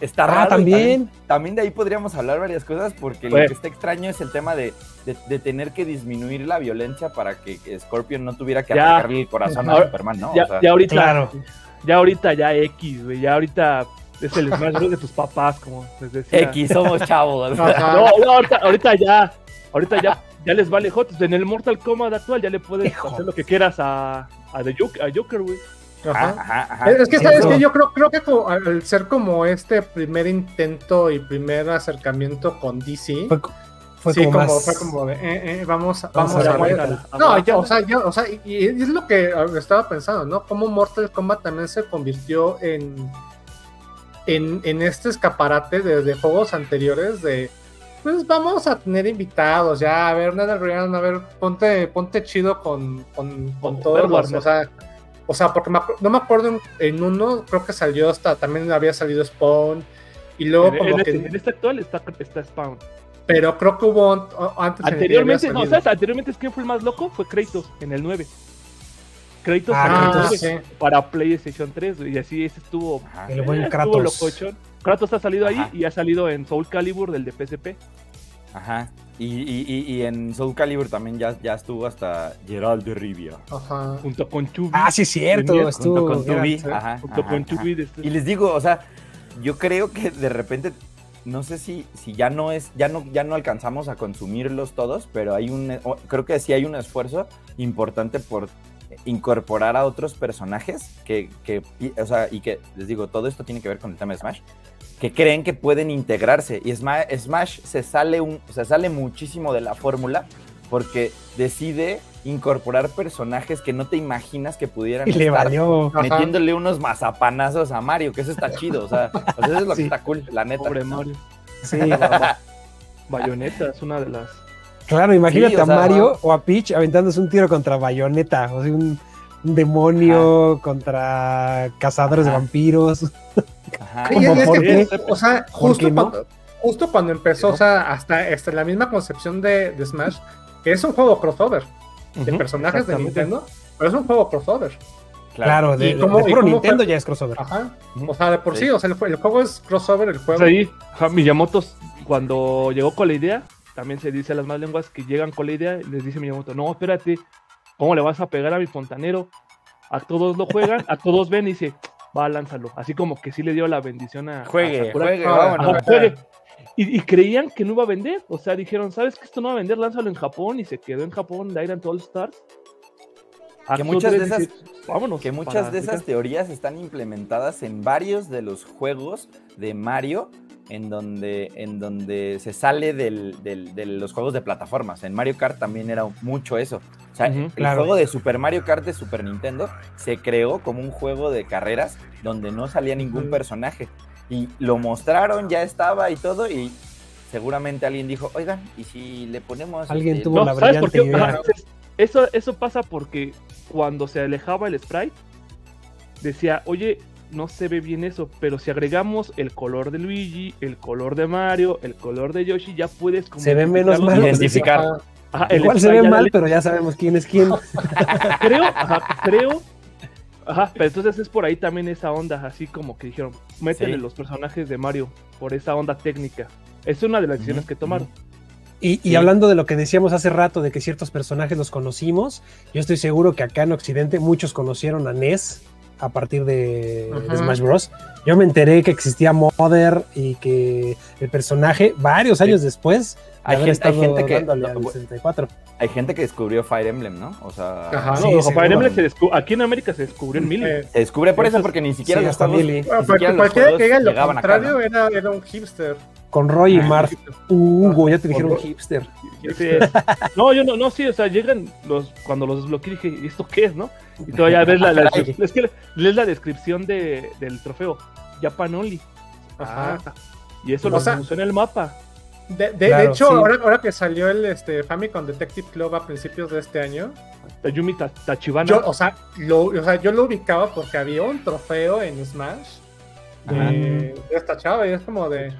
está ah, raro. también. también. de ahí podríamos hablar varias cosas porque lo pues. que está extraño es el tema de, tener que disminuir la violencia para que Scorpion no tuviera que atacarle el corazón a Superman, ¿no? Ya, ahorita, claro. ya ahorita ya X, güey, ya ahorita es el Smash de tus papás, como les decía. X, somos chavos. *laughs* no, no, ahorita, ahorita ya, ahorita ya, ya les vale hot. En el Mortal Kombat actual ya le puedes hacer lo que quieras a, a, The Joker, a Joker, güey. Ajá. Es que, ¿sabes que Yo creo, creo que al ser como este primer intento y primer acercamiento con DC, fue, sí, como, fue como de, eh, eh, vamos, vamos, a, ver. no, ya, o sea, ya, o sea, y, es lo que estaba pensando, ¿no? Como Mortal Kombat también se convirtió en, en, en este escaparate de, juegos anteriores de, pues vamos a tener invitados, ya, a ver, nada a ver, ponte, ponte chido con, con, con todos los, o sea, o sea, porque no me acuerdo en, uno, creo que salió hasta, también había salido Spawn, y luego en, como en que... Este, en este actual está, está Spawn. Pero creo que hubo antes. Anteriormente, no, ¿sabes? Anteriormente, ¿quién fue el más loco? Fue Kratos, en el 9. Créditos ah, para PlayStation 3, y así ese estuvo. el buen Kratos. Kratos ha salido ahí y ha salido en Soul Calibur del de PSP. Ajá. Y, y, y, en Soul Calibur también ya, ya estuvo hasta Gerald de Rivia. Ajá. Junto con Chubby. Ah, sí, cierto. Estuvo, junto con Chubby. Ajá, junto con Chubby. Y les digo, o sea, yo creo que de repente no sé si, si ya no es, ya no, ya no alcanzamos a consumirlos todos, pero hay un, creo que sí hay un esfuerzo importante por incorporar a otros personajes que, que, o sea, y que les digo, todo esto tiene que ver con el tema de Smash, que creen que pueden integrarse. Y Smash, Smash se, sale un, se sale muchísimo de la fórmula porque decide incorporar personajes que no te imaginas que pudieran *laughs* y estar metiéndole unos mazapanazos a Mario, que eso está *laughs* chido, o sea, eso es lo que está cool, la neta. Pobre Mario. Sí, *laughs* Bayonetta es una de las Claro, imagínate a Mario o a Peach aventándose un tiro contra Bayonetta, o sea, un, demonio contra cazadores de vampiros. Ajá. o sea, justo, cuando, justo cuando empezó, o sea, hasta, la misma concepción de, Smash, que es un juego crossover de personajes de Nintendo, pero es un juego crossover. Claro, de, de, Nintendo ya es crossover. Ajá. O sea, de por sí, o sea, el, juego es crossover, el juego. ahí, Miyamoto, cuando llegó con la idea, también se dice a las más lenguas que llegan con la idea y les dice Miyamoto, no, espérate, ¿cómo le vas a pegar a mi fontanero? A todos lo juegan, a todos ven y dice, va, lánzalo. Así como que sí le dio la bendición a. Juegue, juegue, vámonos. juegue. Y, creían que no iba a vender. O sea, dijeron, ¿sabes que esto no va a vender? Lánzalo en Japón. Y se quedó en Japón, Dairan All Stars. Que muchas de esas, vámonos, que muchas de esas teorías están implementadas en varios de los juegos de Mario en donde, en donde se sale de los juegos de plataformas. En Mario Kart también era mucho eso. O sea, el juego de Super Mario Kart de Super Nintendo se creó como un juego de carreras donde no salía ningún personaje. Y lo mostraron, ya estaba y todo, y seguramente alguien dijo, oigan, ¿y si le ponemos... Alguien este tuvo la brillante idea. Eso, eso pasa porque cuando se alejaba el sprite, decía, oye, no se ve bien eso, pero si agregamos el color de Luigi, el color de Mario, el color de Yoshi, ya puedes como se ve menos mal identificar. Igual se ve mal, pero ya sabemos quién es quién. *laughs* creo, ajá, creo. Ajá, pero entonces es por ahí también esa onda, así como que dijeron, métele los personajes de Mario por esa onda técnica. Es una de las decisiones que tomaron. Y, y, hablando de lo que decíamos hace rato, de que ciertos personajes los conocimos, yo estoy seguro que acá en Occidente muchos conocieron a Ness a partir de, Smash Bros. Yo me enteré que existía Mother y que el personaje, varios años después, hay gente, hay gente que Hay gente que descubrió Fire Emblem, ¿no? O sea, Ajá, no, Fire Emblem se descubrió, aquí en América se descubrió en Mili. se descubre por eso, porque ni siquiera los juegos, cualquiera que diga lo contrario era, era un hipster con Roy y ah, Mark. Hugo, ya te dijeron hipster. No, yo no, no, sí, o sea, llegan los, cuando los desbloqueé dije, ¿esto qué es, no? Y todavía ves la, la, es que lees la descripción de, del trofeo, Japan Only. Ajá. Ah. Y eso lo puso en el mapa. De, de, hecho, ahora, ahora, que salió el este, Famicom Detective Club a principios de este año, Tayumi Tachibana. Yo, o, sea, lo, o sea, yo lo ubicaba porque había un trofeo en Smash de, de esta chava y es como de.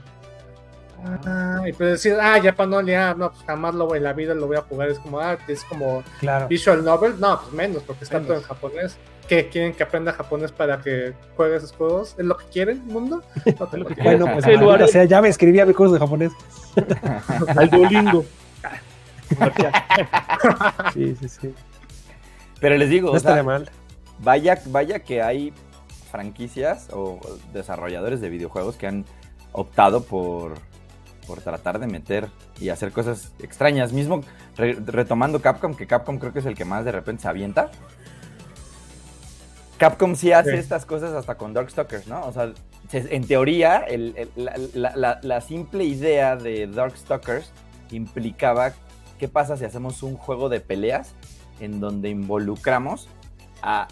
Ah, y pues decir, ah, ya para no ya, no, pues jamás lo en la vida lo voy a jugar. Es como, ah, es como visual novel. No, pues menos, porque está todo en japonés. ¿Qué quieren que aprenda japonés para que juegue esos juegos? ¿Es lo que quieren, mundo? *laughs* bueno, pues o sea, ya me escribía mi curso de japonés. *laughs* Al Duolingo. *laughs* sí, sí, sí. Pero les digo, no estaría mal. Vaya, vaya que hay franquicias o desarrolladores de videojuegos que han optado por por tratar de meter y hacer cosas extrañas. Mismo retomando Capcom, que Capcom creo que es el que más de repente se avienta. Capcom sí hace estas cosas hasta con Darkstalkers, ¿no? O sea, en teoría, la, simple idea de Darkstalkers implicaba qué pasa si hacemos un juego de peleas en donde involucramos a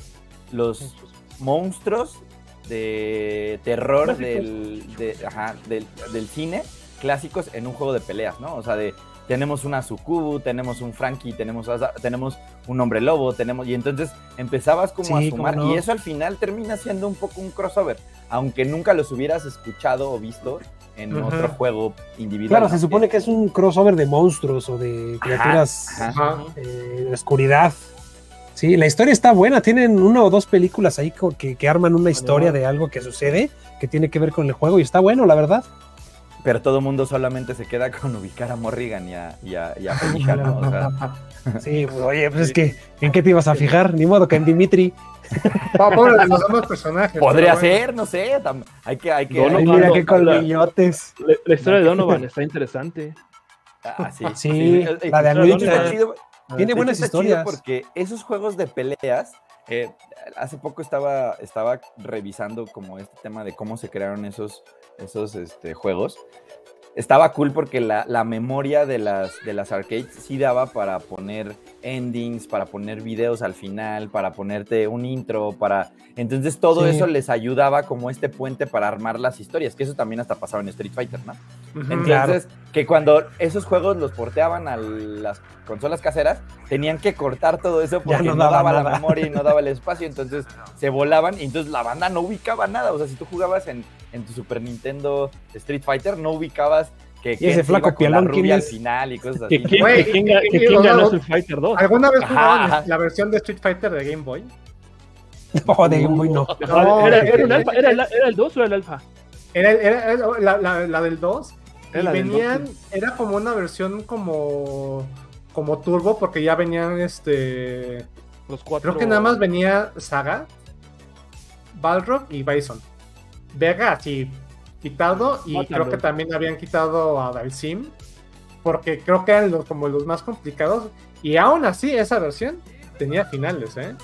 los monstruos de terror del, del, del, cine clásicos en un juego de peleas, ¿no? O sea, de tenemos una Sukubu, tenemos un Frankie, tenemos, tenemos un hombre lobo, tenemos. Y entonces empezabas como a sumar. Y eso al final termina siendo un poco un crossover. Aunque nunca los hubieras escuchado o visto en otro juego individual. Claro, se supone que es un crossover de monstruos o de criaturas eh, de oscuridad. Sí, la historia está buena. Tienen una o dos películas ahí que, que arman una historia de algo que sucede que tiene que ver con el juego y está bueno, la verdad. Pero todo el mundo solamente se queda con ubicar a Morrigan y a, y a, *laughs* *laughs* Sí, pues, oye, pues es que ¿en qué te ibas a fijar? Ni modo que en Dimitri. *laughs* Pobre de los demás personajes. Podría ser, no sé. Hay que, hay que. mira qué colmillotes. La, la, historia de Donovan está interesante. Ah, sí. sí, la de Anuich Tiene buenas historias. Porque esos juegos de peleas. Eh, hace poco estaba, estaba revisando como este tema de cómo se crearon esos, esos este, juegos estaba cool porque la, la, memoria de las, de las arcades sí daba para poner endings, para poner videos al final, para ponerte un intro, para... Entonces todo eso les ayudaba como este puente para armar las historias, que eso también hasta pasaba en Street Fighter, ¿no? Entonces, que cuando esos juegos los porteaban a las consolas caseras, tenían que cortar todo eso porque no, daba, la memoria y no daba el *laughs* espacio, entonces se volaban y entonces la banda no ubicaba nada. O sea, si tú jugabas en, en tu Super Nintendo Street Fighter, no ubicabas que, y ese flaco pialón rubia al final y cosas *laughs* así. quién, ganó Street Fighter 2? ¿Alguna vez jugaron la versión de Street Fighter de Game Boy? No, *laughs* de Game Boy no. ¿Era, era, era, el 2 o era el alfa? Era, era la, la, la, del 2. Y venían, era como una versión como como turbo porque ya venían este los cuatro creo que nada más venía Saga Balrog y Bison Vega así quitado y creo que también habían quitado a Dalsim porque creo que eran los, como los más complicados y aún así esa versión tenía finales, ¿eh?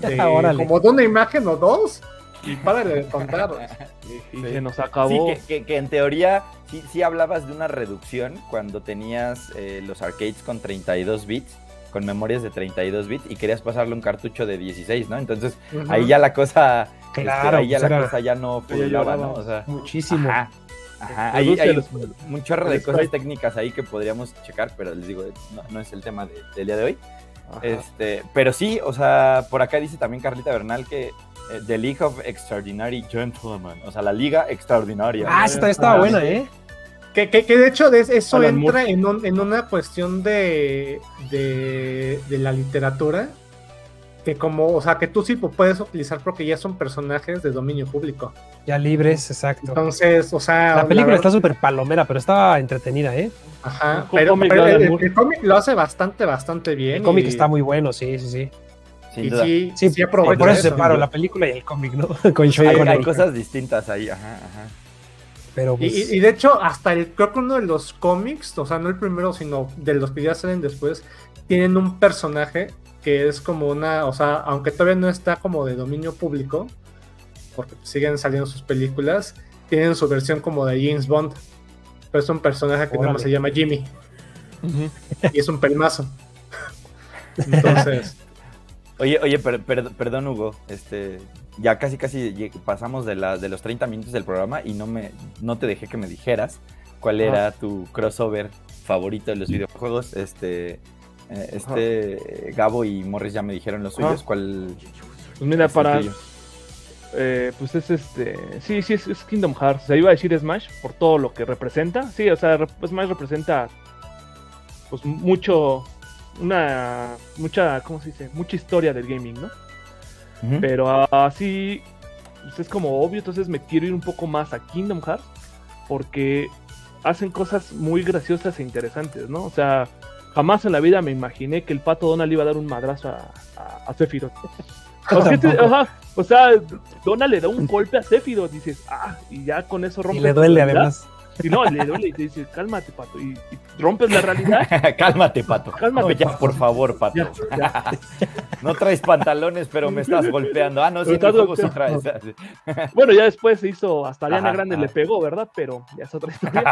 *laughs* como de una imagen o dos y para de contar. *laughs* y se nos acabó. Sí, que, en teoría sí, sí, hablabas de una reducción cuando tenías eh, los arcades con 32 bits con memorias de 32 bits y querías pasarle un cartucho de 16, ¿no? Entonces ahí ya la cosa este, claro, ahí ya pues la cosa ya no pululaba, ¿no? O sea, muchísimo. Ajá, ajá. Hay, hay un chorro de cosas técnicas ahí que podríamos checar, pero les digo, no, es el tema del día de hoy. Este, pero sí, o sea, por acá dice también Carlita Bernal que eh, The League of Extraordinary Gentlemen, o sea, la liga extraordinaria. Ah, esta estaba buena, ¿eh? Que, que, que, de hecho eso entra en, un, en, una cuestión de, de, de, la literatura que como, o sea, que tú sí puedes utilizar porque ya son personajes de dominio público. Ya libres, exacto. Entonces, o sea... La película está súper palomera, pero estaba entretenida, ¿eh? Ajá, pero, el, cómic lo hace bastante, bastante bien. El cómic está muy bueno, sí, sí, sí. Sí, sí, sí, sí por eso separo la película y el cómic, ¿no? *laughs* Con hay, hay cosas distintas ahí, ajá, ajá. Pero pues... y, de hecho, hasta el, creo que uno de los cómics, o sea, no el primero, sino de los que ya salen después, tienen un personaje que es como una, o sea, aunque todavía no está como de dominio público, porque siguen saliendo sus películas, tienen su versión como de James Bond. Pero es un personaje que nada más se llama Jimmy. Y es un pelmazo. Entonces. *laughs* Oye, oye, perdón, Hugo, este, ya casi casi pasamos de, la, de los 30 minutos del programa y no me no te dejé que me dijeras cuál era tu crossover favorito de los videojuegos. Este, eh, este Gabo y Morris ya me dijeron los suyos. ¿Cuál? Pues mira, para. Eh, pues es este. Sí, sí, es, Kingdom Hearts. O sea, iba a decir Smash por todo lo que representa. Sí, o sea, Smash representa. Pues mucho. Una. Mucha. ¿Cómo se dice? Mucha historia del gaming, ¿no? Pero así. Pues es como obvio. Entonces me quiero ir un poco más a Kingdom Hearts. Porque hacen cosas muy graciosas e interesantes, ¿no? O sea Jamás en la vida me imaginé que el pato Donald iba a dar un madrazo a, a, Sephiroth. *laughs* o sea, Donald le da un golpe a Sephiroth, dices, ah, y ya con eso rompe. Y le duele además. Y no, le duele y te dice, cálmate, pato. Y, rompes la realidad. *laughs* cálmate, pato. Cálmate. ya, por favor, *laughs* pato. *laughs* no traes pantalones, pero me estás golpeando. Ah, no, sí, juego sí traes. bueno, ya después se hizo, hasta Ariana Grande le pegó, ¿verdad? Pero ya es otra historia.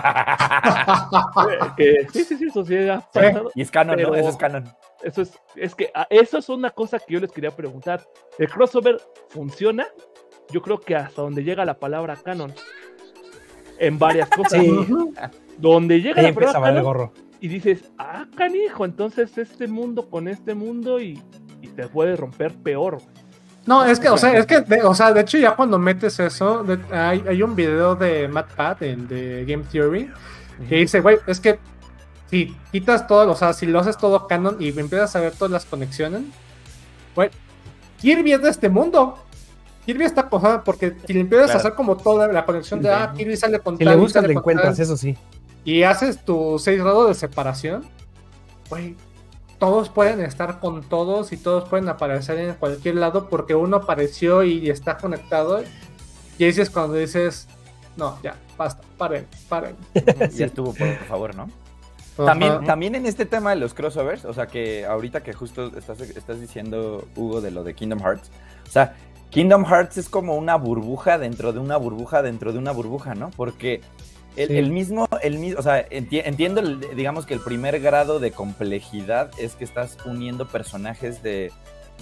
sí, sí, sí, eso sí. Y es canon, ¿no? Eso es canon. Eso es, es que ah, eso es una cosa que yo les quería preguntar. ¿El crossover funciona? Yo creo que hasta donde llega la palabra canon en varias *laughs* cosas. Donde llega la prueba y dices, ah, canijo, entonces este mundo con este mundo y, te puede romper peor. No, es que, o sea, es que, de, o sea, de hecho ya cuando metes eso, hay, un video de Matt Pat en, de Game Theory que dice, güey, es que si quitas todo, o sea, si lo haces todo canon y empiezas a ver todas las conexiones, Bueno, Kirby es de este mundo. Kirby está cojada porque si le empiezas a hacer como toda la conexión de, ah, Kirby sale con Si le buscas, le encuentras, eso sí. Y haces tu seis grados de separación, güey, todos pueden estar con todos y todos pueden aparecer en cualquier lado porque uno apareció y está conectado. Y ahí es cuando dices, no, ya, basta, paren, paren. *laughs* Ya estuvo, por favor, ¿no? También, también en este tema de los crossovers, o sea que ahorita que justo estás, estás diciendo, Hugo, de lo de Kingdom Hearts, o sea, Kingdom Hearts es como una burbuja dentro de una burbuja dentro de una burbuja, ¿no? Porque el, mismo, el mismo, o sea, entiendo, digamos que el primer grado de complejidad es que estás uniendo personajes de,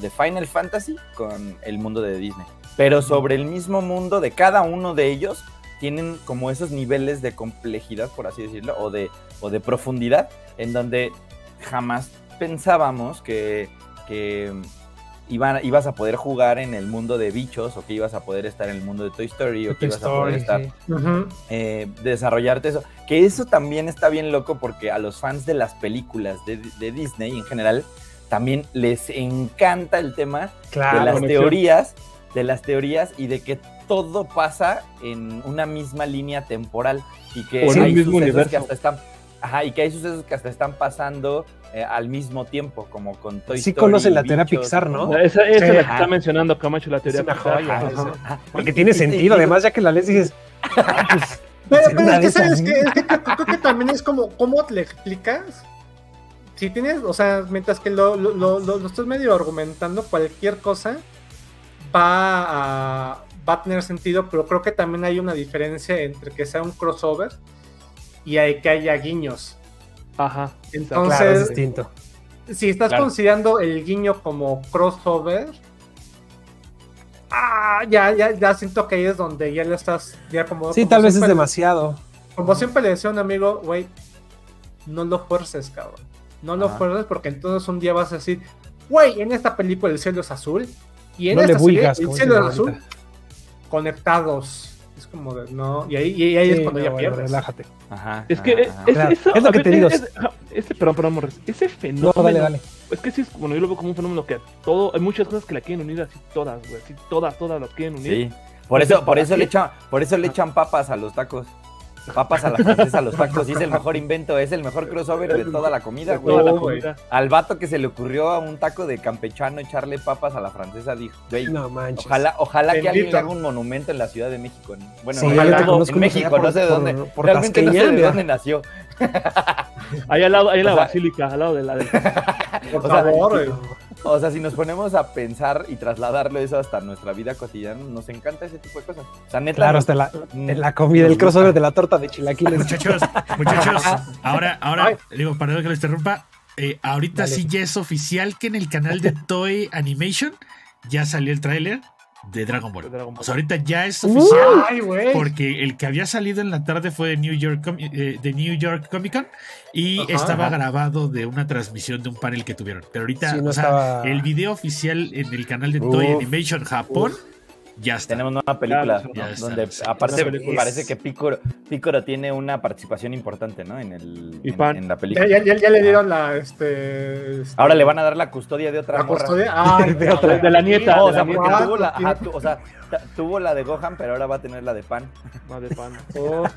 de Final Fantasy con el mundo de Disney. Pero sobre el mismo mundo de cada uno de ellos tienen como esos niveles de complejidad, por así decirlo, o de, o de profundidad, en donde jamás pensábamos que, que ibas a poder jugar en el mundo de bichos, o que ibas a poder estar en el mundo de Toy Story, o que ibas a poder estar, eh, desarrollarte eso. Que eso también está bien loco porque a los fans de las películas de, de Disney en general, también les encanta el tema de las teorías, de las teorías y de que todo pasa en una misma línea temporal y que hay sucesos que hasta están ajá, y que hay sucesos que hasta están pasando eh, al mismo tiempo, como con Toy sí conocen la teoría Pixar, ¿no? Esa, es la que está mencionando Camacho, la teoría Pixar. Porque tiene sentido, además ya que la lees dices... Ah, pues, pero, pero es que, ¿sabes que, es que creo que también es como, ¿cómo le explicas? Si tienes, o sea, mientras que lo, lo, lo, lo estás medio argumentando, cualquier cosa va a, va a tener sentido, pero creo que también hay una diferencia entre que sea un crossover y hay que haya guiños. Ajá. Entonces, es distinto. Si estás considerando el guiño como crossover, ah, ya, ya, ya siento que ahí es donde ya le estás, ya como. Sí, tal vez es demasiado. Como siempre le decía a un amigo, güey, no lo fuerces, cabrón. No lo fuerces porque entonces un día vas a decir, güey, en esta película el cielo es azul y en esta serie, el cielo es azul conectados. Es como de, no, y ahí, y ahí es cuando ya pierdes. Relájate. Ajá. Es que es, lo que te digo. ese, perdón, perdón, Morris, ese fenómeno. No, dale, dale. Es que sí, es, bueno, yo lo veo como un fenómeno que todo, hay muchas cosas que la quieren unir así todas, güey, así todas, todas las quieren unir. Sí. Por eso, por eso le echan, por eso le echan papas a los tacos. Papas a la francesa, los tacos, y es el mejor invento, es el mejor crossover de toda la comida, güey. Al vato que se le ocurrió a un taco de campechano echarle papas a la francesa, dijo, güey, no manches. ojalá, ojalá que alguien haga un monumento en la Ciudad de México. Bueno, en México, no sé de dónde, realmente no sé de dónde nació. *laughs* Ahí al lado, ahí la basílica, al lado de la... *laughs* Por favor, o sea, si nos ponemos a pensar y trasladarlo eso hasta nuestra vida cotidiana, nos encanta ese tipo de cosas. O sea, neta. Claro, hasta la, en la comida, el crossover de la torta de chilaquiles. Muchachos, muchachos, *laughs* ahora, ahora, digo, para que lo interrumpa, eh, ahorita sí ya es oficial que en el canal de Toy Animation ya salió el tráiler de Dragon Ball. O sea, ahorita ya es oficial. porque el que había salido en la tarde fue de New York, eh, de New York Comic Con y estaba grabado de una transmisión de un panel que tuvieron. Pero ahorita, o sea, el video oficial en el canal de Toy Animation Japón. Ya está. Tenemos una película donde aparte parece que Picoro, tiene una participación importante, ¿no? En, el, en, la película. Ya, ya, le dieron la este, este, Ahora le van a dar la custodia de otra La custodia *laughs* ah, de, otra, de, la nieta. o sea, porque tuvo la, o sea, tuvo la de Gohan, pero ahora va a tener la de Pan. La de Pan. Oh. *laughs*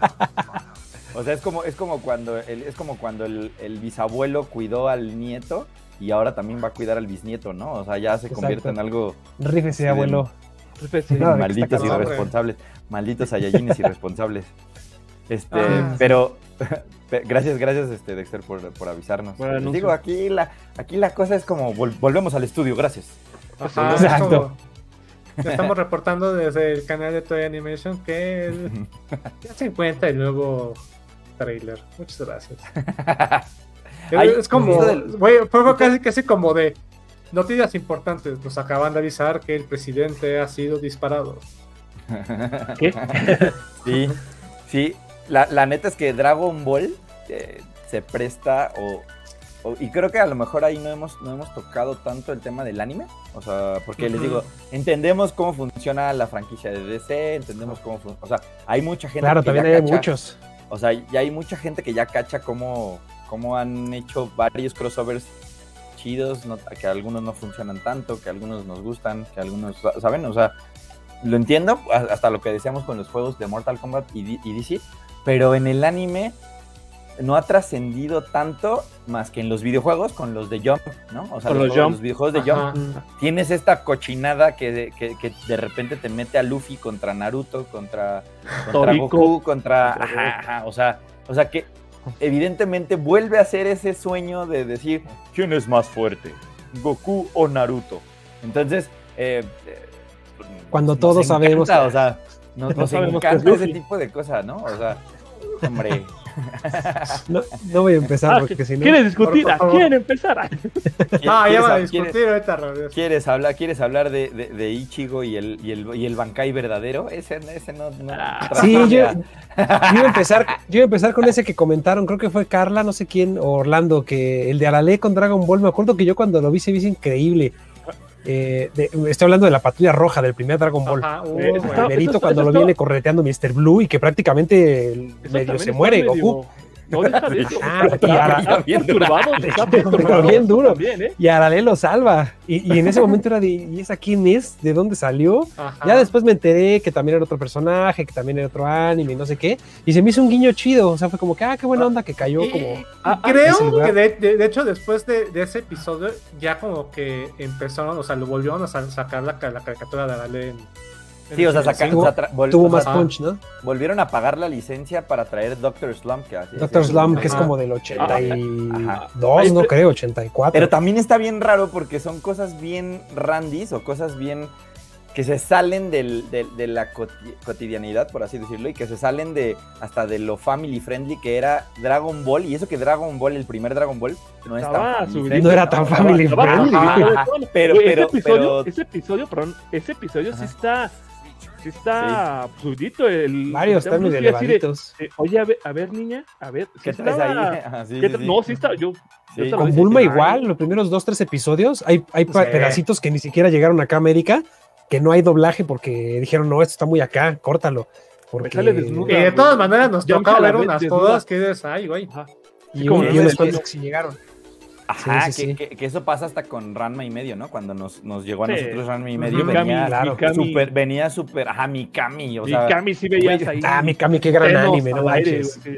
O sea, es como, es como cuando, el, es como cuando el, bisabuelo cuidó al nieto y ahora también va a cuidar al bisnieto, ¿no? O sea, ya se convierte en algo. Rífese, abuelo. Malditos irresponsables. Malditos ayayines irresponsables. Este, ah, pero *laughs* gracias, gracias, este, Dexter, por, por avisarnos. digo, aquí la, aquí la cosa es como volvemos al estudio, gracias. Exacto. Estamos reportando desde el canal de Toy Animation que *laughs* ya se encuentra el nuevo trailer. Muchas gracias. *laughs* es, como, fue casi, casi como de noticias importantes. Nos acaban de avisar que el presidente ha sido disparado. ¿Qué? *laughs* sí, sí. La, la neta es que Dragon Ball eh, se presta o, y creo que a lo mejor ahí no hemos, no hemos tocado tanto el tema del anime. O sea, porque les digo, entendemos cómo funciona la franquicia de DC, entendemos cómo funciona. O sea, hay mucha gente. Claro, también hay muchos. O sea, ya hay mucha gente que ya cacha cómo, cómo han hecho varios crossovers chidos, que algunos no funcionan tanto, que algunos nos gustan, que algunos, ¿saben? O sea, lo entiendo, hasta lo que decíamos con los juegos de Mortal Kombat y, y DC, pero en el anime no ha trascendido tanto más que en los videojuegos con los de Jump, ¿no? O sea, los, videojuegos de Jump. Tienes esta cochinada que de, repente te mete a Luffy contra Naruto, contra, Goku, contra. o sea, o sea que evidentemente vuelve a ser ese sueño de decir quién es más fuerte, Goku o Naruto. Entonces, eh, cuando todos sabemos. O sea, *laughs* nos, nos encanta ese tipo de cosas, ¿no? O sea, hombre. No, no voy a empezar ah, porque si no. *laughs* ¿Quieres discutir? ¿Quieren empezar? Ah, ya va a discutir ahorita, ¿Quieres hablar, ¿Quieres hablar de, de, Ichigo y el, y, el, y el Bankai verdadero? Ese, ese no. Ah. sí, yo, yo, iba a empezar, yo iba a empezar con ese que comentaron, creo que fue Carla, no sé quién, o Orlando, que el de Arale con Dragon Ball. Me acuerdo que yo cuando lo vi se vi increíble. Eh, estoy hablando de la patrulla roja del primer Dragon Ball. Ajá, uh, cuando lo viene correteando Mr. Blue y que prácticamente medio se muere Goku. No deja de eso. Ah, y Ara, bien, *laughs* bien duro. ¿eh? Y Arale lo salva. Y, en ese momento era de, ¿y esa quién es? ¿De dónde salió? Ya después me enteré que también era otro personaje, que también era otro anime y no sé qué. Y se me hizo un guiño chido. O sea, fue como que, ah, qué buena onda que cayó como... creo que de, hecho después de, ese episodio ya como que empezaron, o sea, lo volvieron a sacar la, la caricatura de Arale en Sí, o sea, tuvo, más punch, ¿no? Volvieron a pagar la licencia para traer Doctor Slump. Que Doctor Slump, que es como del 82, no creo, 84. Pero también está bien raro porque son cosas bien randis o cosas bien que se salen del, de la cotidianidad, por así decirlo, y que se salen de hasta de lo family friendly que era Dragon Ball, y eso que Dragon Ball, el primer Dragon Ball, no, es tan no era tan family friendly. Pero, pero, ese episodio, ese episodio, perdón, ese episodio sí está está sí. el. Varios están muy elevaditos. oye, a ver, niña, a ver. ¿Qué traes ahí? *laughs* no, sí está. Yo, Con Bulma igual, los primeros dos, tres episodios, hay, hay pedacitos que ni siquiera llegaron acá a América, que no hay doblaje porque dijeron, no, esto está muy acá, córtalo. Porque... y de todas maneras nos tocó ver unas todas que es ahí, güey. Y, unos cuantos que sí llegaron. Ajá, que, eso pasa hasta con Ranma y medio, ¿no? Cuando nos, nos llegó a nosotros Ranma y medio, venía, super, venía súper, ajá, Mikami, o sea. Mikami sí veías ahí. Ah, Mikami, qué gran anime, no manches. *laughs*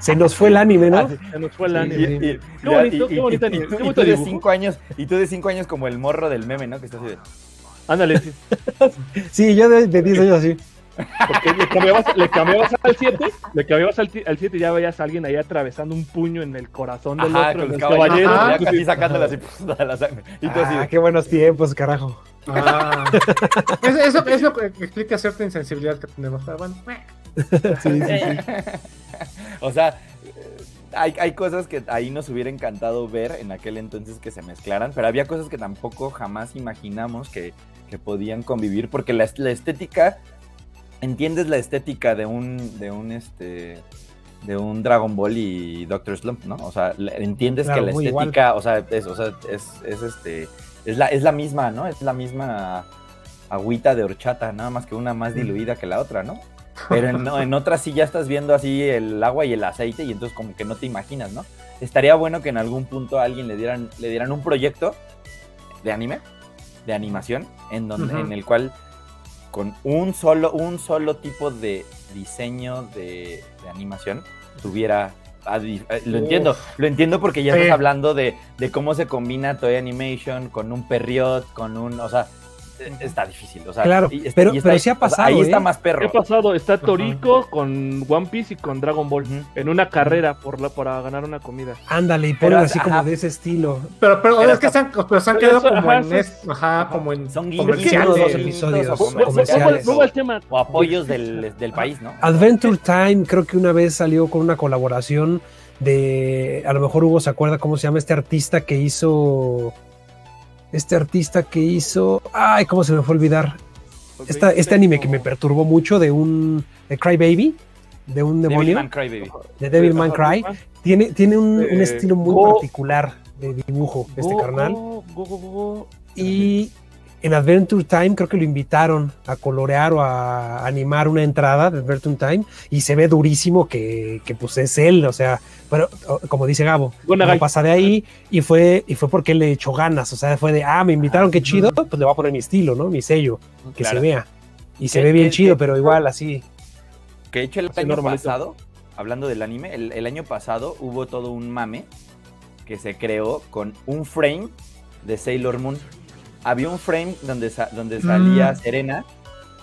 Se nos fue el anime, ¿no? Se nos fue el anime. qué bonito, qué bonito anime. Y, tú de cinco años, y tú de cinco años como el morro del meme, ¿no? Que estás así de... Ándale, sí. *laughs* yo de, de 10 años así. Porque le cambiabas, le cambiabas al 7, le cambiabas al 7 y ya veías a alguien ahí atravesando un puño en el corazón del otro, con el caballero. Ya casi sacándole así de la sangre. Y tú ah, qué buenos tiempos, carajo. Ah. eso, eso, explica cierta insensibilidad que tenemos. Bueno. sí, sí, sí. *laughs* o sea, hay, hay, cosas que ahí nos hubiera encantado ver en aquel entonces que se mezclaran, pero había cosas que tampoco jamás imaginamos que, que podían convivir, porque la, la estética entiendes la estética de un, de un, este, de un Dragon Ball y Doctor Slump, ¿no? O sea, entiendes que la estética, o sea, es, o sea, es, es, este, es la, es la misma, ¿no? Es la misma agüita de horchata, nada más que una más diluida que la otra, ¿no? Pero en, en otras sí ya estás viendo así el agua y el aceite y entonces como que no te imaginas, ¿no? Estaría bueno que en algún punto a alguien le dieran, le dieran un proyecto de anime, de animación, en, donde, en el cual con un solo, un solo tipo de diseño de, animación tuviera eh, lo entiendo, lo entiendo porque ya estás hablando de, de, cómo se combina Toy Animation con un perriot, con un, o sea, está difícil. O sea, claro, pero, pero sí ha pasado. ahí está ¿eh? más perro. ¿Qué ha pasado? Está Toriko con One Piece y con Dragon Ball en una carrera por la, para ganar una comida. Ándale, y ponen así como de ese estilo. Pero, pero, es que se han, pero se han quedado como, en ajá, como en. Son comerciales, dos episodios. comerciales. O apoyos del, del país, ¿no? Adventure Time, creo que una vez salió con una colaboración de. A lo mejor Hugo se acuerda cómo se llama este artista que hizo este artista que hizo, ay, ¿cómo se me fue a olvidar? este anime que me perturbó mucho de un de Cry Baby, de un demonio, de Devil Man Cry, tiene, tiene un, estilo muy particular de dibujo, este carnal. y en Adventure Time creo que lo invitaron a colorear o a animar una entrada de Adventure Time y se ve durísimo que, que pues es él, o sea, pero como dice Gabo, no pasa de ahí y fue, y fue porque él le echó ganas, o sea, fue de, ah, me invitaron, qué chido, pues le voy a poner mi estilo, ¿no? Mi sello, que se vea. Y se ve bien chido, pero igual así. Que hecho el año pasado, hablando del anime, el año pasado hubo todo un mame que se creó con un frame de Sailor Moon había un frame donde, donde salía mm. Serena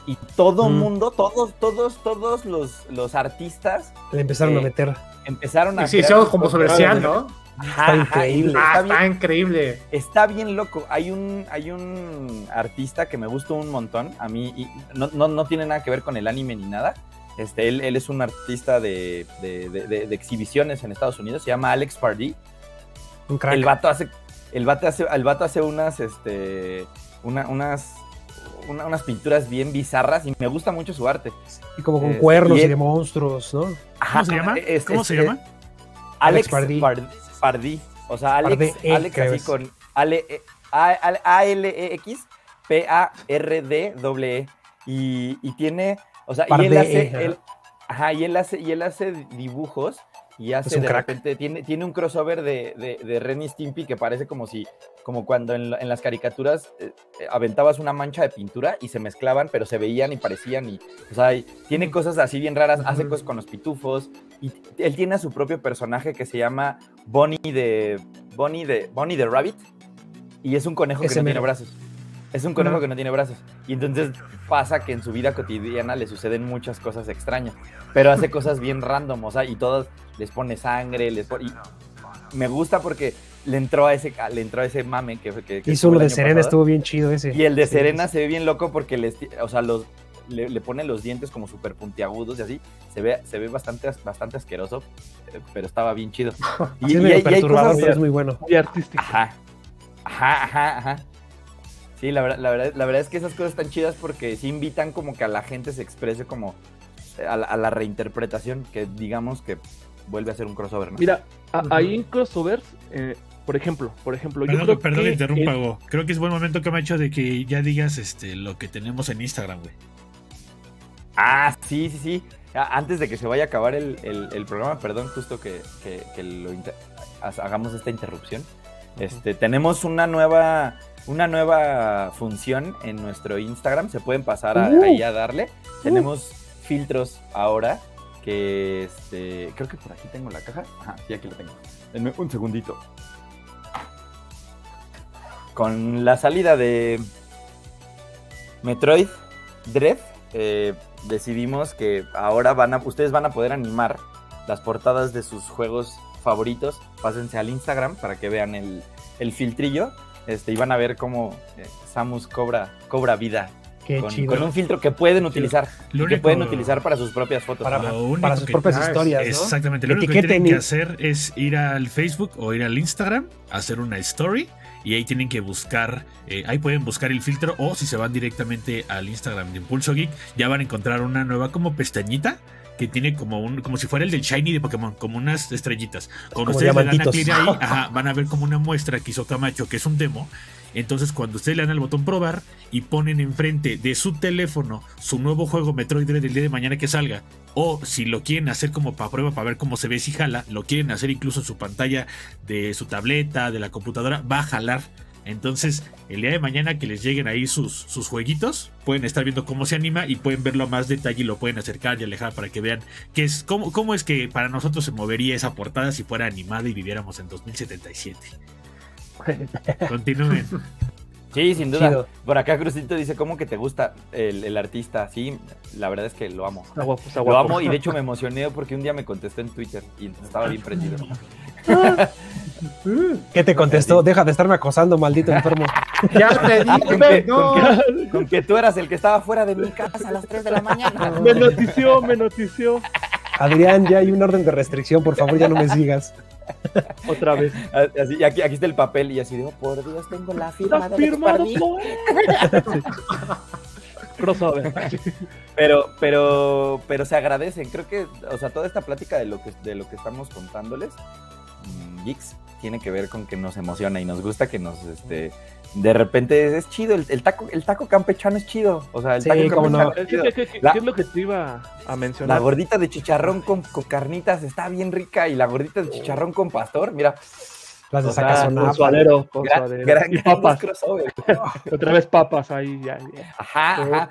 y todo mm. mundo, todos, todos, todos los, los artistas le empezaron a eh, meter. Empezaron a. Sí, sí, como sobre ¿no? está increíble. Ah, está, increíble. Está bien loco. Hay un, hay un artista que me gustó un montón. A mí y no, no, tiene nada que ver con el anime ni nada. Este, él, él es un artista de, de, de, exhibiciones en Estados Unidos. Se llama Alex Pardee. Un crack. El vato hace el vato hace, el hace unas, este, unas, unas pinturas bien bizarras y me gusta mucho su arte. Y como con cuernos y, de monstruos, ¿no? ¿Cómo se llama? ¿Cómo se llama? Alex, Pardí. O sea, Alex, e, Alex así con A-L-E-X. E. Y, y tiene, o sea, y él hace, ajá, y él hace, y él hace dibujos y hace de repente, tiene, tiene un crossover de, de, de Ren Stimpy que parece como si, como cuando en, las caricaturas eh, eh, aventabas una mancha de pintura y se mezclaban, pero se veían y parecían y, o sea, tiene cosas así bien raras, hace cosas con los pitufos y él tiene a su propio personaje que se llama Bonnie de, Bonnie de, Bonnie de Rabbit y es un conejo que no tiene brazos. Es un conejo que no tiene brazos. Y entonces pasa que en su vida cotidiana le suceden muchas cosas extrañas. Pero hace cosas bien random, o sea, y todos les pone sangre, les pone... Y me gusta porque le entró a ese, le entró a ese mame que, que, que Hizo uno de Serena, estuvo bien chido ese. Y el de Serena se ve bien loco porque les, o sea, los, le, pone los dientes como súper puntiagudos y así. Se ve, se ve bastante, bastante asqueroso, pero estaba bien chido. *laughs* Y, y, hay, cosas, pero es muy bueno. Y artístico. Ajá. Ajá, ajá, ajá. Sí, la verdad, la, verdad, la verdad es que esas cosas están chidas porque sí invitan como que a la gente se exprese como a la, reinterpretación, que digamos que vuelve a ser un crossover. Mira, hay crossovers, eh, por ejemplo, por ejemplo. Perdón, yo perdón que interrumpa, Creo que es buen momento que me ha hecho de que ya digas este lo que tenemos en Instagram, güey. Ah, sí, sí, sí. Antes de que se vaya a acabar el, programa, perdón, justo que, lo hagamos esta interrupción. Este, tenemos una nueva una nueva función en nuestro Instagram. Se pueden pasar uh. ahí a darle. Uh. Tenemos filtros ahora que este, creo que por aquí tengo la caja. Ajá, sí, aquí lo tengo. Denme un segundito. Con la salida de Metroid Dread, eh, decidimos que ahora van a, ustedes van a poder animar las portadas de sus juegos favoritos. Pásense al Instagram para que vean el, el filtrillo este, y van a ver cómo eh, Samus cobra, cobra vida. con, un filtro que pueden utilizar. que pueden utilizar para sus propias fotos. Para, sus propias historias. Exactamente. Lo único que tienen que hacer es ir al Facebook o ir al Instagram, hacer una story y ahí tienen que buscar, eh, ahí pueden buscar el filtro o si se van directamente al Instagram de Impulso Geek, ya van a encontrar una nueva como pestañita que tiene como un, como si fuera el del Shiny de Pokémon, como unas estrellitas. Cuando ustedes le dan a clic ahí, *laughs* van a ver como una muestra que hizo Camacho, que es un demo. Entonces, cuando ustedes le dan al botón probar y ponen enfrente de su teléfono su nuevo juego Metroid Dread el día de mañana que salga, o si lo quieren hacer como para prueba para ver cómo se ve si jala, lo quieren hacer incluso en su pantalla de su tableta, de la computadora, va a jalar entonces, el día de mañana que les lleguen ahí sus, sus jueguitos, pueden estar viendo cómo se anima y pueden verlo a más detalle y lo pueden acercar y alejar para que vean qué es, cómo, cómo es que para nosotros se movería esa portada si fuera animada y viviéramos en 2077. *laughs* Continúen. Sí, sin duda. Por acá Crucito dice, ¿cómo que te gusta el, artista? Sí, la verdad es que lo amo. Lo amo y de hecho *laughs* me emocioné porque un día me contestó en Twitter y estaba bien prendido. *laughs* ¿Qué te contestó? Deja de estarme acosando, maldito enfermo. *laughs* Ya te dije, con, que, tú eras el que estaba fuera de mi casa a las 3 de la mañana. *laughs* Me notició, me notició. Adrián, ya hay un orden de restricción, por favor, ya no me sigas. Otra vez. Así, aquí, aquí está el papel y así digo, por Dios, tengo la firma la de firma *laughs* Crossover. Pero, pero, pero se agradecen. Creo que, o sea, toda esta plática de lo que, de lo que estamos contándoles, Geeks, tiene que ver con que nos emociona y nos gusta que nos, este, de repente es, chido, el, taco, el taco campechano es chido. O sea, el taco campechano es chido. ¿Qué, es lo que te iba a mencionar? La gordita de chicharrón con, con, carnitas está bien rica y la gordita de chicharrón con pastor, mira. Las de suadero, con suadero. y papas. *laughs* Otra vez papas ahí. Ya, Ajá, ajá.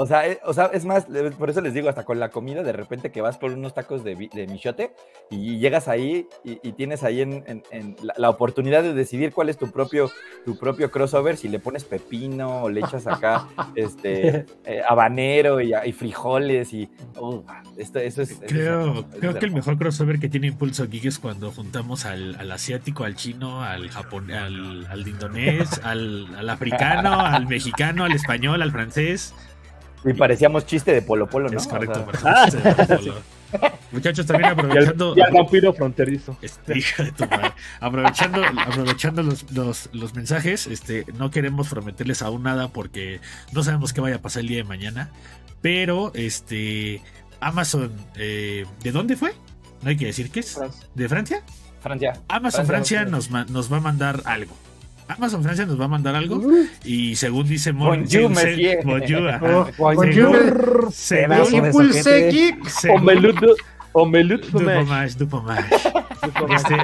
O sea, es, o sea, es más, por eso les digo, hasta con la comida, de repente que vas por unos tacos de, de michote y llegas ahí y, tienes ahí en, la, oportunidad de decidir cuál es tu propio, tu propio crossover, si le pones pepino o le echas acá *laughs* este, eh, habanero y, frijoles y... Uh, esto, eso es... Creo, creo que el mejor crossover que tiene Impulso Geek es cuando juntamos al, asiático, al chino, al japonés, al, al indonés, al, al africano, al mexicano, al español, al francés. Y parecíamos chiste de Polo Polo, ¿no? Es correcto, *laughs* Muchachos, también *laughs* aprovechando. Y vampiro fronterizo. Este, aprovechando aprovechando los, los, mensajes, este, no queremos prometerles aún nada porque no sabemos qué vaya a pasar el día de mañana. Pero, este. Amazon, eh, ¿de dónde fue? No hay que decir qué es. ¿De Francia? Francia. Amazon Francia, nos, nos va a mandar algo. Amazon Francia nos va a mandar algo y según dice Mon Bonjour. Bonjour, Bonjour. Según este,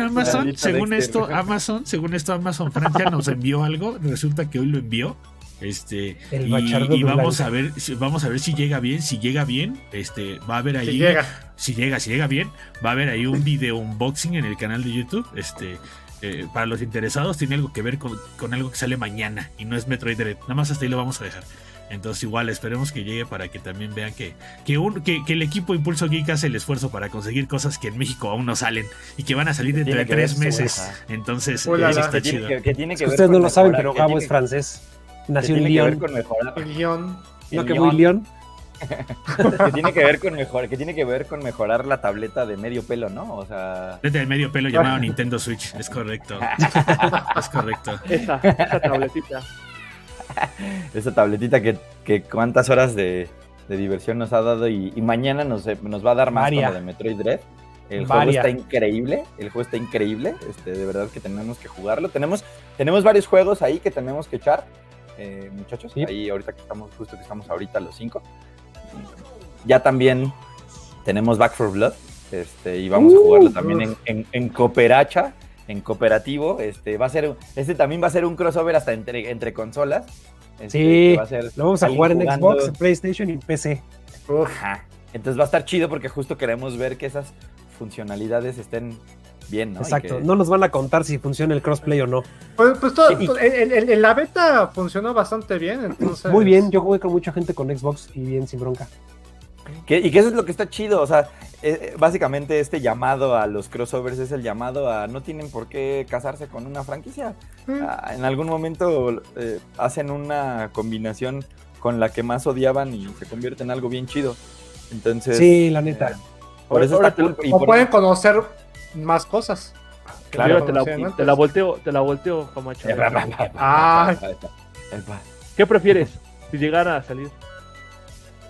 Amazon, según esto, Amazon, según esto, Amazon Francia nos envió algo. Resulta que hoy lo envió. Este y, vamos a ver, vamos a ver si llega bien. Si llega bien, este va a haber ahí. Si llega, si llega, si llega bien, va a haber ahí un video unboxing en el canal de YouTube. Este eh, para los interesados tiene algo que ver con, algo que sale mañana y no es Metroid Dread. Nada más hasta ahí lo vamos a dejar. Entonces igual esperemos que llegue para que también vean que, que, el equipo Impulso Geek hace el esfuerzo para conseguir cosas que en México aún no salen y que van a salir dentro de tres meses. Entonces eso está chido. Ustedes no lo saben, pero Gabo es francés. Nació en Lyon. Lyon. No, que muy Lyon. *laughs* que tiene que ver con mejor, que tiene que ver con mejorar la tableta de medio pelo, ¿no? O sea. Tableta de medio pelo llamado Nintendo Switch, es correcto. *laughs* es correcto. Esa, esa tabletita. esa tabletita que, que cuántas horas de, de, diversión nos ha dado y, mañana nos, nos, va a dar más como de Metroid Dread. El juego está increíble, el juego está increíble, este, de verdad que tenemos que jugarlo. Tenemos, tenemos varios juegos ahí que tenemos que echar, eh, muchachos. Ahí ahorita que estamos, justo que estamos ahorita los cinco. Ya también tenemos Back for Blood. Este, y vamos a jugarlo también en, en, cooperacha, en cooperativo. Este, va a ser, este también va a ser un crossover hasta entre, entre consolas. Este, sí, lo vamos a jugar en Xbox, PlayStation y PC. Entonces va a estar chido porque justo queremos ver que esas funcionalidades estén bien, ¿no? Exacto, no nos van a contar si funciona el crossplay o no. Pues, pues todo, en, la beta funcionó bastante bien, entonces... Muy bien, yo jugué con mucha gente con Xbox y bien sin bronca. y que eso es lo que está chido, o sea, eh, eh, básicamente este llamado a los crossovers es el llamado a no tienen por qué casarse con una franquicia. Mm. Ah, en algún momento eh, hacen una combinación con la que más odiaban y se convierte en algo bien chido. Entonces... Sí, la neta. por eso está cool. O pueden conocer más cosas. Claro, te la, te la, volteo, te la volteo, Camacho. *laughs* ah. ¿Qué prefieres si llegara a salir?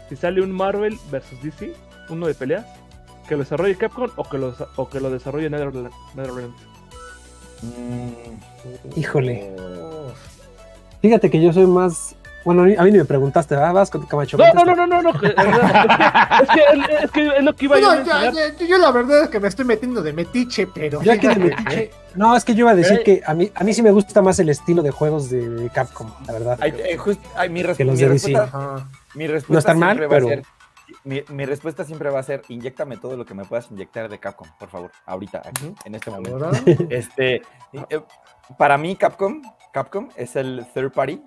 Si sale un Marvel versus DC, uno de peleas, que lo desarrolle Capcom o que lo, o que lo desarrolle Netherlands. Mm. Híjole. Fíjate que yo soy más bueno, a mí ni me preguntaste, ¿verdad? Vas con Camacho. No, no, no, no, no, no. *laughs* es, que, es, que, es lo que iba a decir. yo, la verdad es que me estoy metiendo de metiche, pero. Yo aquí de metiche. No, es que yo iba a decir que a mí, a mí sí me gusta más el estilo de juegos de Capcom, la verdad. Eh, mi, que los de respuesta, mi respuesta no están mal, pero. Ser, mi, mi, respuesta siempre va a ser: inyectame todo lo que me puedas inyectar de Capcom, por favor, ahorita, aquí, en este momento. *laughs* este, eh, para mí, Capcom, Capcom es el third party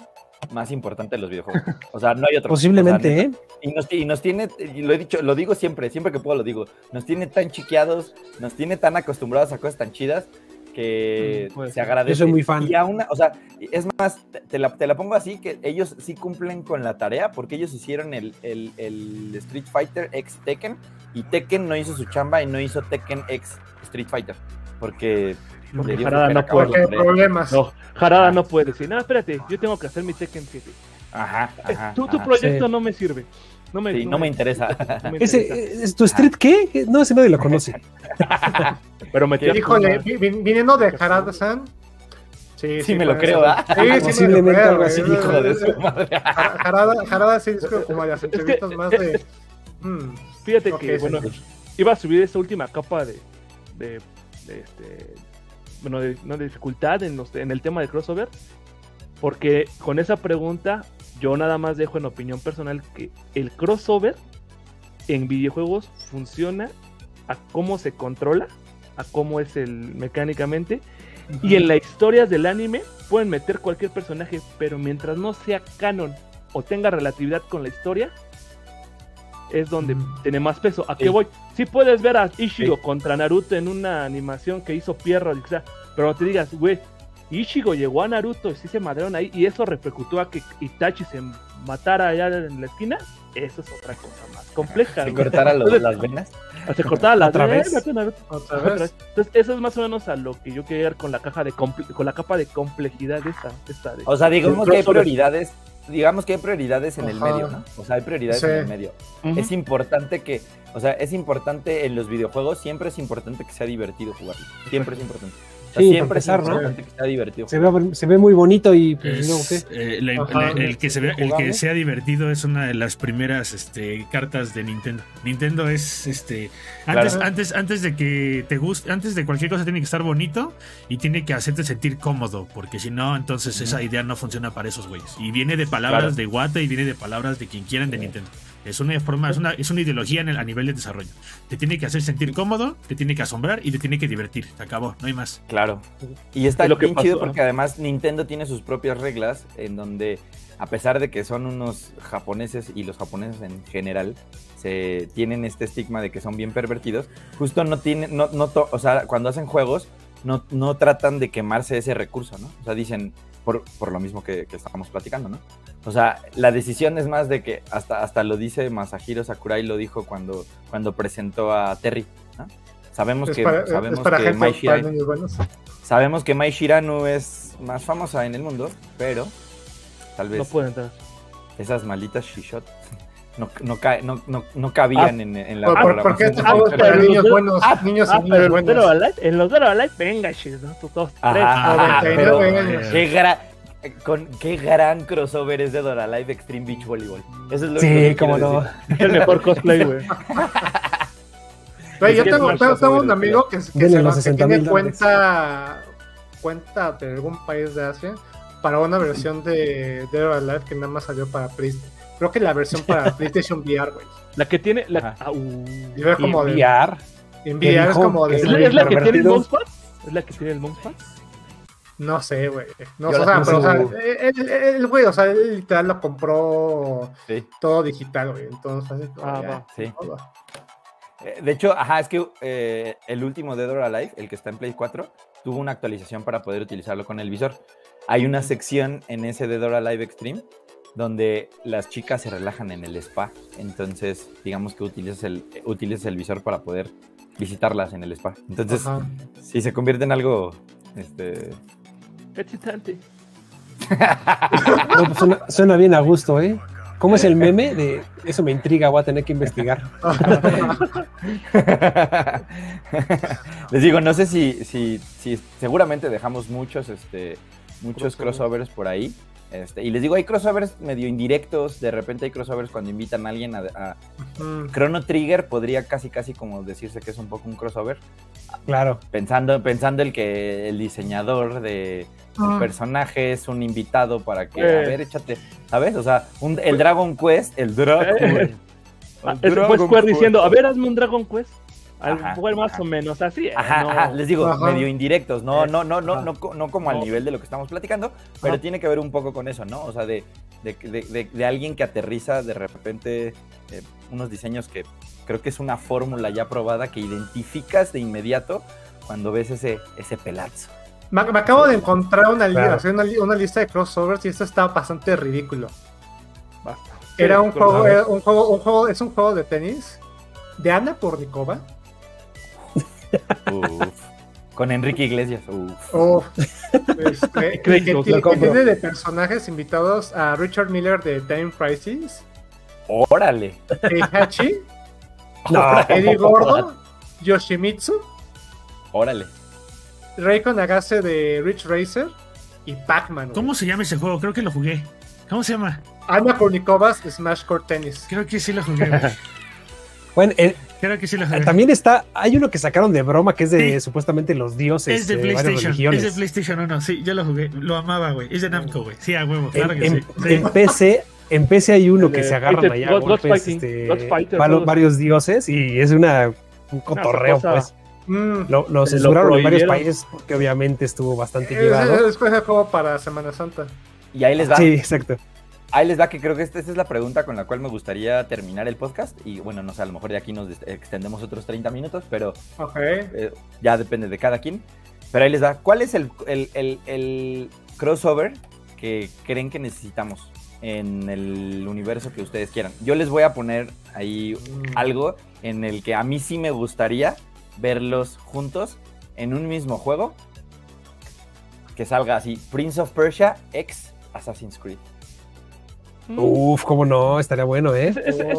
más importante de los videojuegos. *laughs* O sea, no hay otro. Posiblemente, ¿eh? Y nos, y nos, tiene, y lo he dicho, lo digo siempre, siempre que puedo lo digo, nos tiene tan chiqueados, nos tiene tan acostumbrados a cosas tan chidas que mm, se agradece. Yo soy muy fan. Y a una, o sea, es más, te la, te la, pongo así, que ellos sí cumplen con la tarea, porque ellos hicieron el, el, el Street Fighter X Tekken, y Tekken no hizo su chamba y no hizo Tekken X Street Fighter, porque porque Jarada no puede. problemas. No, Jarada no puede decir, no, espérate, yo tengo que hacer mi Tekken 7. Ajá, eh, ajá. Tu, tu proyecto no me sirve. No me, sí, no, me, interesa. *laughs* ¿Ese, ¿Es tu street qué? No, ese nadie lo conoce. *laughs* Pero me Híjole, viniendo de Jarada-san, Sí, sí, me lo creo, ¿ah? Sí, Posiblemente algo así. Hijo de su *laughs* madre. Jarada, jarada sí es como las entrevistas más de. Mm, fíjate que, bueno, iba a subir esta última capa de. Este. Bueno, de, no, de dificultad en, los, en el tema de crossover. Porque con esa pregunta, yo nada más dejo en opinión personal que el crossover en videojuegos funciona a cómo se controla, a cómo es el mecánicamente. Y en las historias del anime pueden meter cualquier personaje, pero mientras no sea canon o tenga relatividad con la historia, es donde tiene más peso. ¿A qué voy? Si puedes ver a Ishigo contra Naruto en una animación que hizo Pierro, pero no te digas, güey, Ichigo llegó a Naruto y sí se madrearon ahí y eso repercutió a que Itachi se matara allá en la esquina. Eso es otra cosa más compleja. ¿Se cortara las venas? Se cortara las venas. Entonces, eso es más o menos a lo que yo quería ver con la caja de con la capa de complejidad de esta. esta o sea, digamos que hay prioridades digamos que hay prioridades en el medio, ¿no? O sea, hay prioridades en el medio. Es importante que, o sea, es importante en los videojuegos, siempre es importante que sea divertido jugar. Siempre es importante siempre empezar, ¿no? que divertido. Se ve, se ve, muy bonito y pues, eh, el, que se ve, el que sea divertido es una de las primeras este, cartas de Nintendo. Nintendo es este antes, antes, antes de que te guste, antes de cualquier cosa tiene que estar bonito y tiene que hacerte sentir cómodo, porque si no, entonces esa idea no funciona para esos güeyes. Y viene de palabras de Wata y viene de palabras de quien quieran de Nintendo. Es una forma, es una, es una ideología en el, a nivel de desarrollo. Te tiene que hacer sentir cómodo, te tiene que asombrar y te tiene que divertir. Se acabó, no hay más. Claro. Y está lo bien chido porque además Nintendo tiene sus propias reglas en donde, a pesar de que son unos japoneses y los japoneses en general se tienen este estigma de que son bien pervertidos, justo no tienen, no, no o sea, cuando hacen juegos, no, no tratan de quemarse ese recurso, ¿no? O sea, dicen, por, por lo mismo que, que estábamos platicando, ¿no? O sea, la decisión es más de que hasta, hasta lo dice Masahiro Sakurai, lo dijo cuando, cuando presentó a Terry. ¿no? Sabemos que, sabemos que Mai Shiranu, sabemos que Mai Shiranu es más famosa en el mundo, pero tal vez no puede entrar. esas malditas shishot no, no, no, no, cabían ah, en, en, la ¿Por, ¿por qué estos juegos para niños buenos? Ah, niños ah, niños buenos. en los Dora Life, venga, shit, ¿no? Dos, tres. pero, qué, gra con qué gran crossover es de Dora Live Extreme Beach Volleyball. Eso es lo sí, como no. El mejor cosplay, güey. *laughs* yo tengo, tengo, un amigo que, que, se, tiene cuenta, cuenta de algún país de Asia para una versión de Dead or Alive que nada más salió para PlayStation. Creo que la versión para *laughs* PlayStation VR, güey. La que tiene. La, uh, VR. En VR es como de. ¿Es la, ¿Es la que tiene el Mousepad? ¿Es la que tiene el Mousepad? No sé, güey. No, o sea, pero, o sea, el, güey, o sea, él literal lo compró todo digital, güey. Entonces, así ah, va. Sí. Eh, de hecho, ajá, es que eh, el último Dead or Alive, el que está en Play 4, tuvo una actualización para poder utilizarlo con el visor. Hay una sección en ese Dead or Alive Extreme donde las chicas se relajan en el spa. Entonces, digamos que utilizas el, utilizas el visor para poder visitarlas en el spa. Entonces, si se convierte en algo este, Excitante. Pues suena, bien a gusto, ¿eh? ¿Cómo es el meme? De eso me intriga, voy a tener que investigar. Les digo, no sé si, si, si seguramente dejamos muchos, este, muchos crossovers por ahí. Este, y les digo, hay crossovers medio indirectos, de repente hay crossovers cuando invitan a alguien a, Chrono Trigger, podría casi casi como decirse que es un poco un crossover. Claro. Pensando, pensando el que el diseñador de un personaje es un invitado para que, a eh. ver, échate, ¿sabes? O sea, el Dragon Quest, el Dragon, eh. el Dragon Quest diciendo, a ver, hazme un Dragon Quest. Algo más o menos así. ¿eh? Ajá, les digo, medio indirectos, no, no, no, no, no, no como al nivel de lo que estamos platicando, pero tiene que ver un poco con eso, ¿no? O sea, de, de, de, de alguien que aterriza de repente eh, unos diseños que creo que es una fórmula ya probada que identificas de inmediato cuando ves ese, ese pelazo. Me, acabo de encontrar una, una, una, lista de crossovers y esto está bastante ridículo. Era un juego, un juego, un juego, es un juego de tenis de Ana Pornikova Con Enrique Iglesias. Este, *laughs* que, tiene de personajes invitados a Richard Miller de Time Crisis. Órale. Hachi *laughs* No. Eddie Gordo. Yoshimitsu. Órale. Reiko Nagase de Rich Racer. y Pac-Man. ¿Cómo se llama ese juego? Creo que lo jugué. ¿Cómo se llama? Ana Kornikovas Smash Core Tennis. Creo que sí lo jugué. *laughs* bueno, Creo que sí lo jugué. También está, hay uno que sacaron de broma que es de supuestamente los dioses. Es de PlayStation. Es de PlayStation 1, sí, yo lo jugué. Lo amaba, güey. Es de Namco, güey. Sí, a huevo, claro que sí. En PC en PC hay uno que se agarran allá golpes, este, varios dioses y es una un cotorreo, pues. Mm. lo, lo, censuraron en varios países porque obviamente estuvo bastante llevado. Es, es, juego para Semana Santa. Y ahí les va. Sí, exacto. Ahí les va, que creo que esta, esta, es la pregunta con la cual me gustaría terminar el podcast. Y bueno, no sé, a lo mejor de aquí nos extendemos otros 30 minutos, pero eh, ya depende de cada quien. Pero ahí les va. ¿Cuál es el, el, el, el crossover que creen que necesitamos? en el universo que ustedes quieran. Yo les voy a poner ahí mm. algo en el que a mí sí me gustaría verlos juntos en un mismo juego. Que salga así, Prince of Persia X Assassin's Creed. Uf, cómo no, estaría bueno, ¿eh?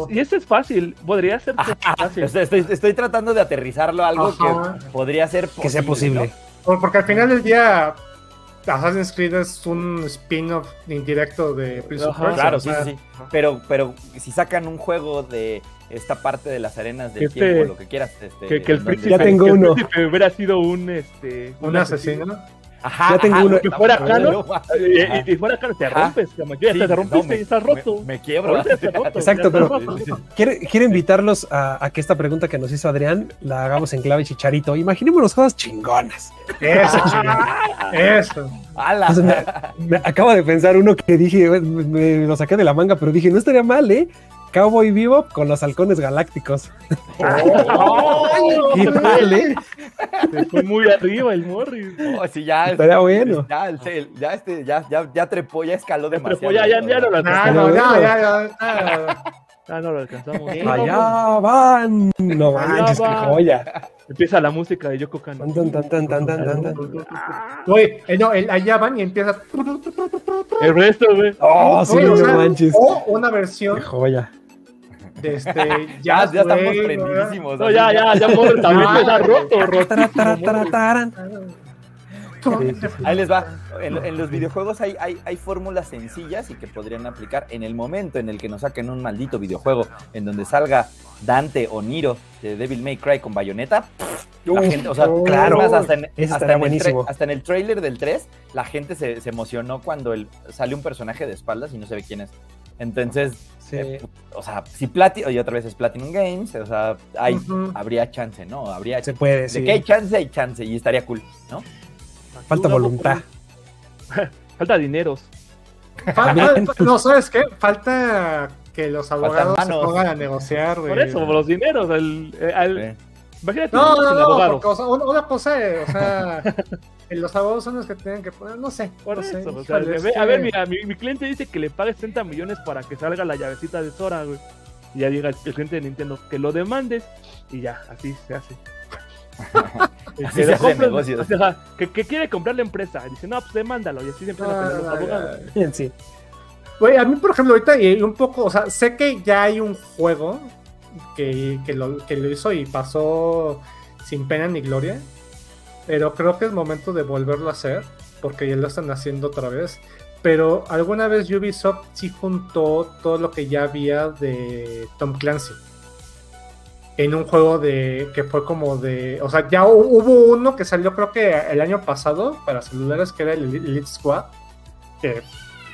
y ese es fácil, podría ser fácil. Estoy, tratando de aterrizarlo a algo que podría ser posible. Que sea posible. Porque al final del día, Assassin's Creed es un spin-off indirecto de Prince of Persia. Claro, sí, sí, Pero, pero si sacan un juego de esta parte de las arenas del este, tiempo, lo que quieras. Este, que, el príncipe, ya tengo uno. hubiera sido un, este, un, asesino. Ajá, ya tengo uno. Que fuera canon. *laughs* Y, y, fuera canon, te rompes. Ya te rompiste y estás roto. Me, quiebro. *laughs* Exacto, pero quiero, invitarlos a, que esta pregunta que nos hizo Adrián la hagamos en clave chicharito. Imaginémonos cosas chingonas. Eso, Eso. me, acabo de pensar uno que dije, me lo saqué de la manga, pero dije, no estaría mal, ¿eh? Cowboy Vivo con los halcones galácticos. Oh, *laughs* ¿Qué tal, eh? fue muy arriba el Morris. Oh, sí, ya. *laughs* Estaría bueno. Ya, ya, este, ya, ya, ya trepó, ya escaló demasiado. ya, ya, ya no lo alcanzamos. No, ya, ya, ya. Ah, no lo alcanzamos. Allá van. No manches, qué joya. Empieza la música de Yoko Kano. Tan, tan, tan, tan, tan, tan, Oye, eh, no, el, allá van y empieza. El resto, güey. Oh, sí, no manches. O una versión. Qué joya este, *laughs* ya, ya estamos prendidísimos. No, ya, ya, ya, *laughs* también está roto, roto. Ahí les va. En, los videojuegos hay, hay, hay, fórmulas sencillas y que podrían aplicar en el momento en el que nos saquen un maldito videojuego en donde salga Dante o Niro de Devil May Cry con bayoneta. La gente, o sea, claro, hasta en, hasta, en el hasta en el trailer del 3, la gente se, se emocionó cuando el, sale un personaje de espaldas y no se ve quién es. Entonces, eh, o sea, si Platinum, y otra vez es Platinum Games, o sea, hay, habría chance, ¿no? Habría Se puede, De que hay chance, hay chance, y estaría cool, ¿no? Falta voluntad. *laughs* Falta dineros. no, ¿sabes qué? Falta que los abogados se pongan a negociar, Por eso, los dineros. El, el, Imagínate no, no, no, porque, o sea, una cosa, o sea, *laughs* los abogados son los que tienen que poner, no sé. Por eso, o sea, a ver, mira, mi, mi, cliente dice que le pague 60 millones para que salga la llavecita de Sora, güey. Y ya diga el cliente de Nintendo que lo demandes y ya, así se hace. *laughs* así se hace negocios. que, que, quiere comprar la empresa. Dice, no, pues demándalo. Y así siempre ah, los abogados. Bien, *laughs* sí. Güey, a mí, por ejemplo, ahorita y un poco, o sea, sé que ya hay un juego que, lo, que lo hizo y pasó sin pena ni gloria. Pero creo que es momento de volverlo a hacer, porque ya lo están haciendo otra vez. Pero alguna vez Ubisoft sí juntó todo lo que ya había de Tom Clancy. En un juego de que fue como de. O sea, ya hubo uno que salió creo que el año pasado para celulares, que era el Elite Squad. Que,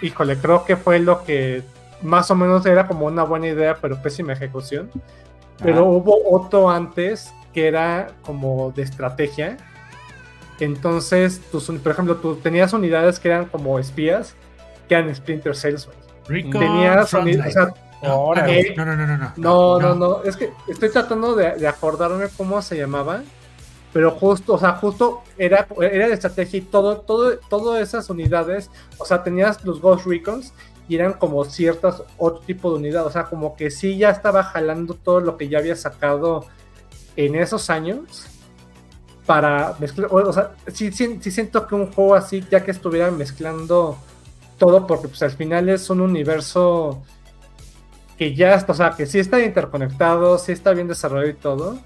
híjole, creo que fue lo que más o menos era como una buena idea, pero pésima ejecución. Pero hubo otro antes que era como de estrategia. Entonces, tus, por ejemplo, tú tenías unidades que eran como espías, que eran Splinter Cells, güey. Tenías unidades. O sea, no, okay. no, no, no, no, no. No, no, no. Es que estoy tratando de, de, acordarme cómo se llamaba. Pero justo, o sea, justo era, era de estrategia y todo, todo, todas esas unidades. O sea, tenías los Ghost Recons y eran como ciertas otro tipo de unidad, o sea, como que sí ya estaba jalando todo lo que ya había sacado en esos años para mezclar, o sea, sí, siento que un juego así, ya que estuviera mezclando todo, porque pues al final es un universo que ya está, o sea, que sí está interconectado, sí está bien desarrollado y todo,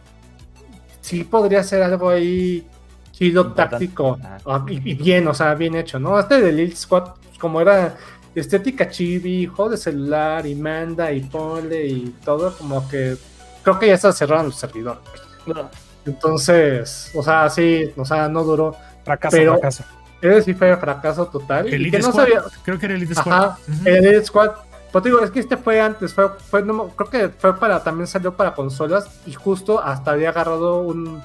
sí podría ser algo ahí chido, táctico ah, y, bien, o sea, bien hecho, ¿no? Este de Elite Squad, como era estética chibi, juego de celular y manda y ponle y todo, como que creo que ya se cerraron el servidor. Entonces, o sea, sí, o sea, no duró. Fracaso, fracaso. Ese sí fue fracaso total. Elite Squad. Creo que era Elite Squad. Ajá, el Elite Squad. Pues digo, es que este fue antes, fue, fue creo que fue para, también salió para consolas y justo hasta había agarrado un,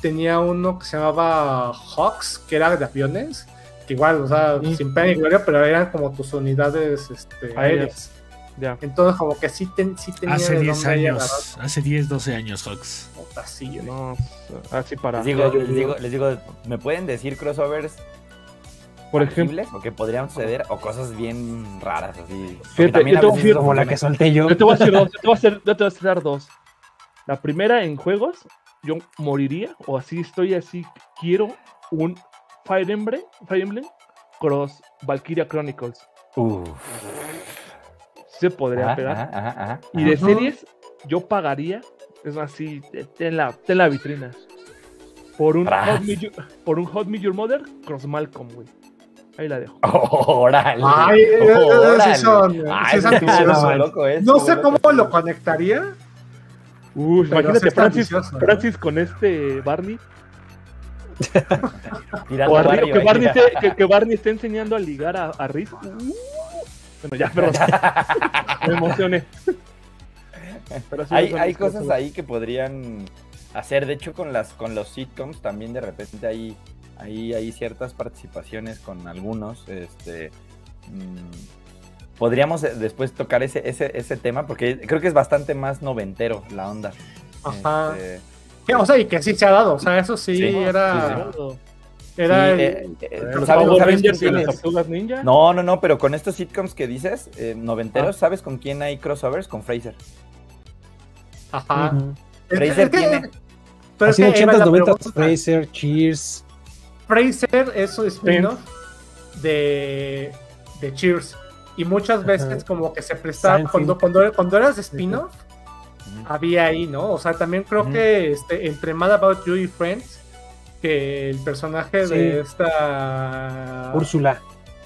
tenía uno que se llamaba Hawks, que era de aviones, igual, o sea, sin pena ni gloria, pero eran como tus unidades este, aéreas. Entonces, como que sí, sí tenía. Hace 10 años, hace 10, 12 años, Hawks. Así, no, así para. Les digo, les digo, les digo, ¿me pueden decir crossovers? Por ejemplo, o que podrían suceder, o cosas bien raras, así. también como la que solté yo. Yo te voy a decir dos, yo te voy a hacer, yo te voy a hacer dos. La primera en juegos, yo moriría, o así estoy así, quiero un Fire Emblem, Fire Emblem Cross Valkyria Chronicles. Se podría pegar. y de series, yo pagaría, es así, en la, en la vitrina. Por un, Hot Me, por un Hot Me Your Mother, Cross Malcolm, güey. Ahí la dejo. *laughs* Órale. Ay, Sí son, no sé cómo lo conectaría. Uy, imagínate Francis, Francis con este Barney. *laughs* Barney, que, Barney esté, que, Barney esté enseñando a ligar a, a Riz. bueno, ya, pero *laughs* me emocioné. hay, hay cosas ahí que podrían hacer. De hecho, con las con los sitcoms también de repente hay, hay, hay ciertas participaciones con algunos. Este, mmm, podríamos eh, después tocar ese, ese, ese tema, porque creo que es bastante más noventero la onda. Ajá. Este... O sea, y que sí se ha dado, o sea, eso sí, era... Era el... No, no, no, pero con estos sitcoms que dices, eh, noventeros, ah. ¿sabes con quién hay crossovers? Con Fraser. Ajá. Fraser tiene... Pero Así 80, 90, Fraser, Cheers. Fraser es su spin-off de, de Cheers. Y muchas veces como que se prestaba, cuando, cuando, cuando eras spin-off, había ahí, ¿no? O sea, también creo que este, entre Mad About You y Friends, que el personaje de esta... Úrsula.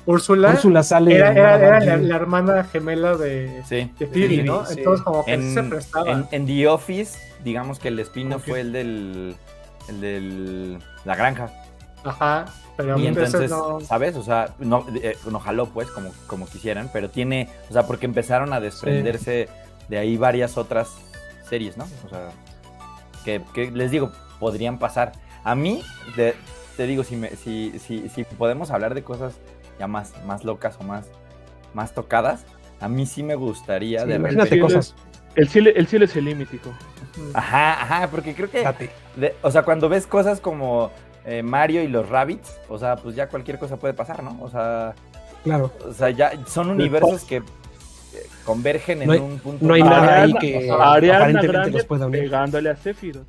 Úrsula, Úrsula sale era, era, la, hermana gemela de, sí, de Phoebe, ¿no? Entonces como que en, se prestaba. En, The Office, digamos que el spin-off fue el del, el del La Granja. Ajá y entonces, ¿sabes? O sea, no, eh, no jaló pues como, como quisieran, pero tiene, o sea, porque empezaron a desprenderse de ahí varias otras series, ¿no? O sea, que, les digo, podrían pasar. A mí, te digo, si, me, si, si, si podemos hablar de cosas ya más, más locas o más, más tocadas, a mí sí me gustaría de repente cosas. El cielo, el cielo es el límite, Ajá, ajá, porque creo que, o sea, cuando ves cosas como eh, Mario y los Rabbits, o sea, pues ya cualquier cosa puede pasar, ¿no? O sea, claro. O sea, ya son universos que convergen en un punto. No hay nada ahí que Ariana Grande los pueda unir. pegándole a Sephiroth.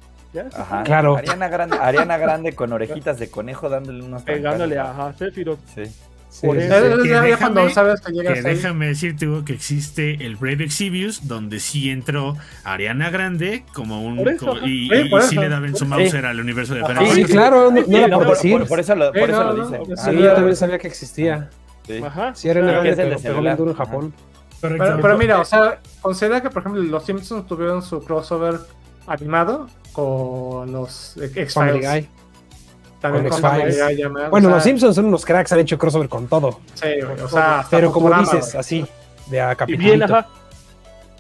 Ajá, claro. Ariana Grande, Ariana Grande con orejitas de conejo dándole unos Pegándole a Sephiroth. Sí. Eso. Déjame, sabes que, que déjame decirte que existe el Brave Exhibius, donde sí entró Ariana Grande como un. y, sí, le daban su Mauser al universo de Final Sí, claro, no, no, por, por, por, eso lo, por eso lo dice. Sí, yo también sabía que existía. Sí, Ajá. sí Ariana Grande pero pegó duro en Japón. Pero, pero, mira, o sea, considera que, por ejemplo, los Simpsons tuvieron su crossover animado con los X-Files. Bueno, los Simpsons son unos cracks, han hecho crossover con todo. Sí, o sea, pero como dices, así, de a Y bien, ajá.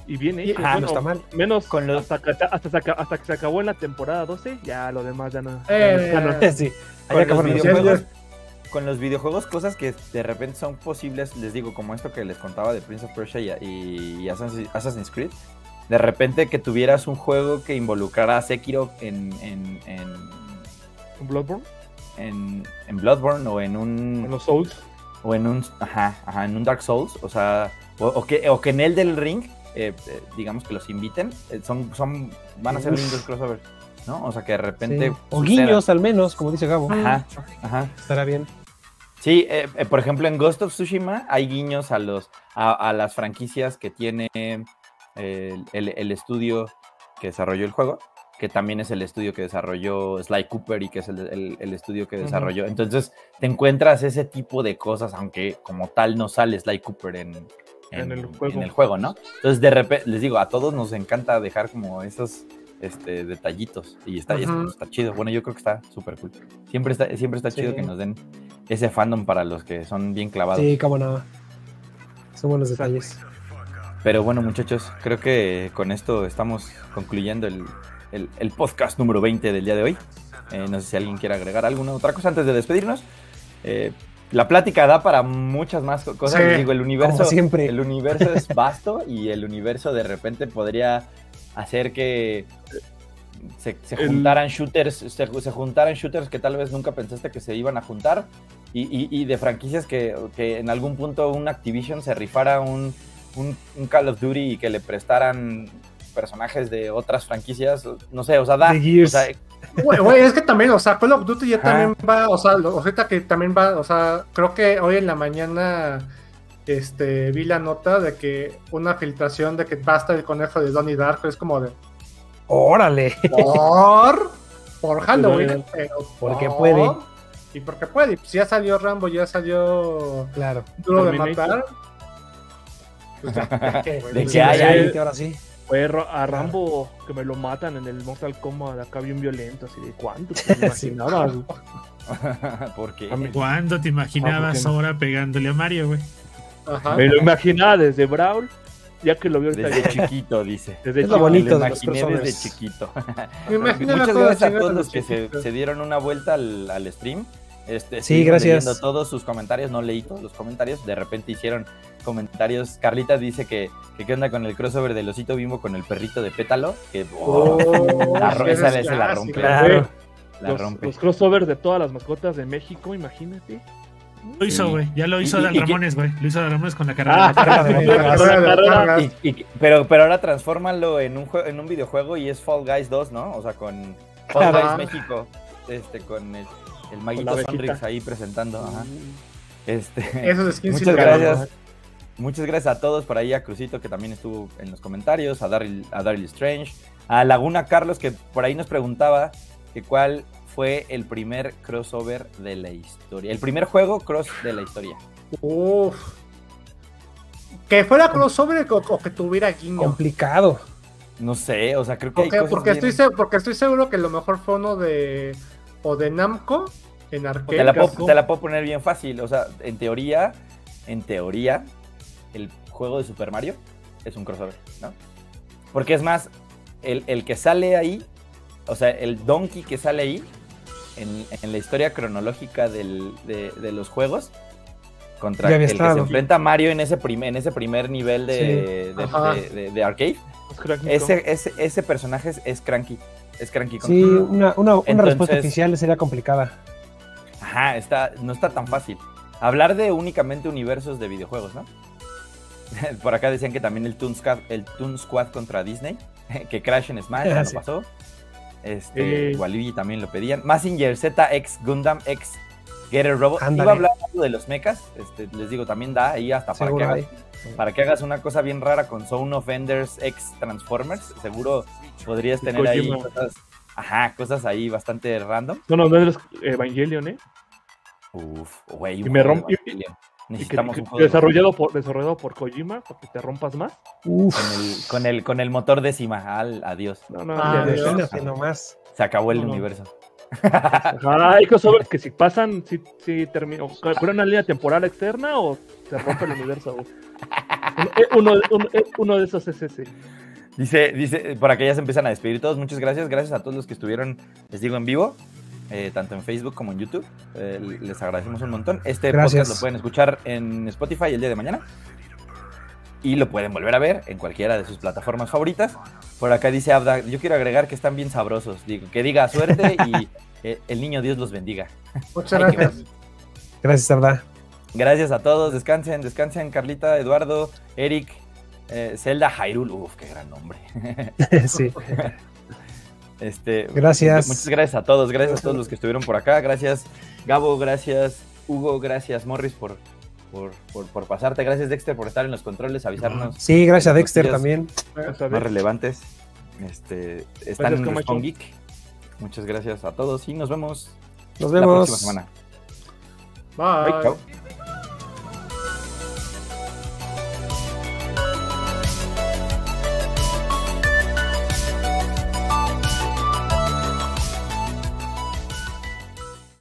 Y bien ¿eh? Ah, no está mal. Menos con los... hasta, que, hasta, hasta, que se acabó en la temporada 12, ya lo demás ya no. Eh, *laughs* sí. Con los, videojuegos, con los videojuegos, cosas que de repente son posibles, les digo, como esto que les contaba de Prince of Persia y, Assassin's Creed. De repente que tuvieras un juego que involucrara a Sekiro en, en, en Bloodborne? En, en Bloodborne o en un. En los Souls. O en un. Ajá, ajá, en un Dark Souls. O sea. O, que, o que en el del ring, eh, eh, digamos que los inviten. Eh, son, son, van a ser lindos crossovers. ¿No? O sea que de repente. O guiños al menos, como dice Gabo. Ajá, ajá. Estará bien. Sí, por ejemplo, en Ghost of Tsushima hay guiños a los a, las franquicias que tiene el, el, estudio que desarrolló el juego que también es el estudio que desarrolló Sly Cooper y que es el, estudio que desarrolló. Entonces te encuentras ese tipo de cosas, aunque como tal no sale Sly Cooper en, el, juego. ¿no? Entonces de repente, les digo, a todos nos encanta dejar como esos este, detallitos y está, está chido. Bueno, yo creo que está súper cool. Siempre está, siempre está chido que nos den ese fandom para los que son bien clavados. Sí, cómo no. Son buenos detalles. Pero bueno, muchachos, creo que con esto estamos concluyendo el, el, podcast número 20 del día de hoy. Eh, no sé si alguien quiere agregar alguna otra cosa antes de despedirnos. Eh, la plática da para muchas más cosas. digo, el universo, siempre. el universo es vasto y el universo de repente podría hacer que se, juntaran shooters, se, juntaran shooters que tal vez nunca pensaste que se iban a juntar y, de franquicias que, que, en algún punto un Activision se rifara un, un, Call of Duty y que le prestaran personajes de otras franquicias, no sé, o sea, da. O sea, es que también, o sea, Call of Duty ya también va, o sea, ahorita que también va, o sea, creo que hoy en la mañana este vi la nota de que una filtración de que basta el conejo de Donnie Darko es como de órale por por *laughs* Halloween pero porque puede. Y porque puede pues ya salió Rambo ya salió claro. Duro de matar. *laughs* Pues de que hay ahí ahora sí. Fue a Rambo que me lo matan en el Mortal Kombat acá bien violento, así de ¿cuánto te *laughs* imaginabas? ¿Por qué? ¿Cuándo te imaginabas ahora pegándole a Mario, güey? Me lo imaginaba desde Brawl, ya que lo vio Desde chiquito, dice. Desde es lo bonito lo imaginé desde chiquito. *laughs* Muchas gracias a todos los que se, dieron una vuelta al, al stream. Este, sí, gracias. Leyendo todos sus comentarios, no leí todos los comentarios, de repente hicieron comentarios. Carlita dice que, que qué onda con el crossover del osito bimbo con el perrito de pétalo, que oh, esa vez se la rompe. La los, rompe. Los crossovers de todas las mascotas de México, imagínate. Lo hizo, güey. Ya lo hizo Dal Ramones, güey. Lo hizo Dal Ramones con la carrera. pero, pero ahora transfórmalo en un, en un videojuego y es Fall Guys 2, ¿no? O sea, con Fall Guys México. Este, con el el maguito Sonrix ahí presentando. Ajá. Este, Eso es muchas gracias. Muchas gracias a todos, por ahí a Crucito que también estuvo en los comentarios, a Daryl, a Daryl Strange, a Laguna Carlos que por ahí nos preguntaba que cuál fue el primer crossover de la historia, el primer juego cross de la historia. Uf. Que fuera crossover o, que tuviera guiño. Complicado. No sé, o sea, creo que porque, hay porque estoy porque estoy seguro que lo mejor fue uno de o de Namco en arcade. Te la, puedo, te la puedo poner bien fácil. O sea, en teoría, en teoría, el juego de Super Mario es un crossover, ¿no? Porque es más, el, que sale ahí, o sea, el Donkey que sale ahí, en, la historia cronológica de, los juegos, contra el que se enfrenta Mario en ese, primer, en ese primer nivel de, de arcade, ese, ese, ese, personaje es Cranky. Es Cranky Sí, una, una, una respuesta oficial sería complicada. Ajá, está, no está tan fácil. Hablar de únicamente universos de videojuegos, ¿no? *laughs* Por acá decían que también el Toon Squad, el Toon Squad contra Disney, *laughs* que Crash en Smash ya no *laughs* pasó. Este, eh. también lo pedían. Massinger Z X Gundam X Getter Robot. Iba a hablar de los mechas, este, les digo, también da ahí hasta para que, hagas, para que hagas una cosa bien rara con Zone of Enders X Transformers. Seguro podrías tener ahí cosas, ajá, cosas ahí bastante random. No, no, no es Evangelion, ¿eh? Uf, güey. Y me rompió. Necesitamos un juego desarrollado por desarrollado por Kojima para que te rompas más. Uf. Con el con el con el motor décima, al adiós. No, no, ah, nomás. Se acabó el universo. hay crossovers que si pasan, si, si terminó, ¿Con una línea temporal externa o se rompe el universo? *laughs* Uno, uno, uno, de esos es ese. Dice, dice, por acá ya se empiezan a despedir todos. Muchas gracias. Gracias a todos los que estuvieron, les digo, en vivo. Eh, tanto en Facebook como en YouTube. Eh, les agradecemos un montón. Este podcast lo pueden escuchar en Spotify el día de mañana. Y lo pueden volver a ver en cualquiera de sus plataformas favoritas. Por acá dice Abda, yo quiero agregar que están bien sabrosos. Digo, que diga suerte y *laughs* eh, el niño Dios los bendiga. Muchas gracias. Gracias, Abda. Gracias a todos. Descansen, descansen, Carlita, Eduardo, Eric, Zelda Hyrule. Uf, qué gran nombre. *laughs* sí. *laughs* Este, gracias. Muchas gracias a todos, gracias a todos los que estuvieron por acá. Gracias, Gabo, gracias, Hugo, gracias, Morris, por, por, pasarte. Gracias, Dexter, por estar en los controles, avisarnos. Sí, gracias a Dexter también. Más relevantes. Este, están en Respawn Geek. Muchas gracias a todos y nos vemos nos vemos. la próxima semana. Bye. Bye chao.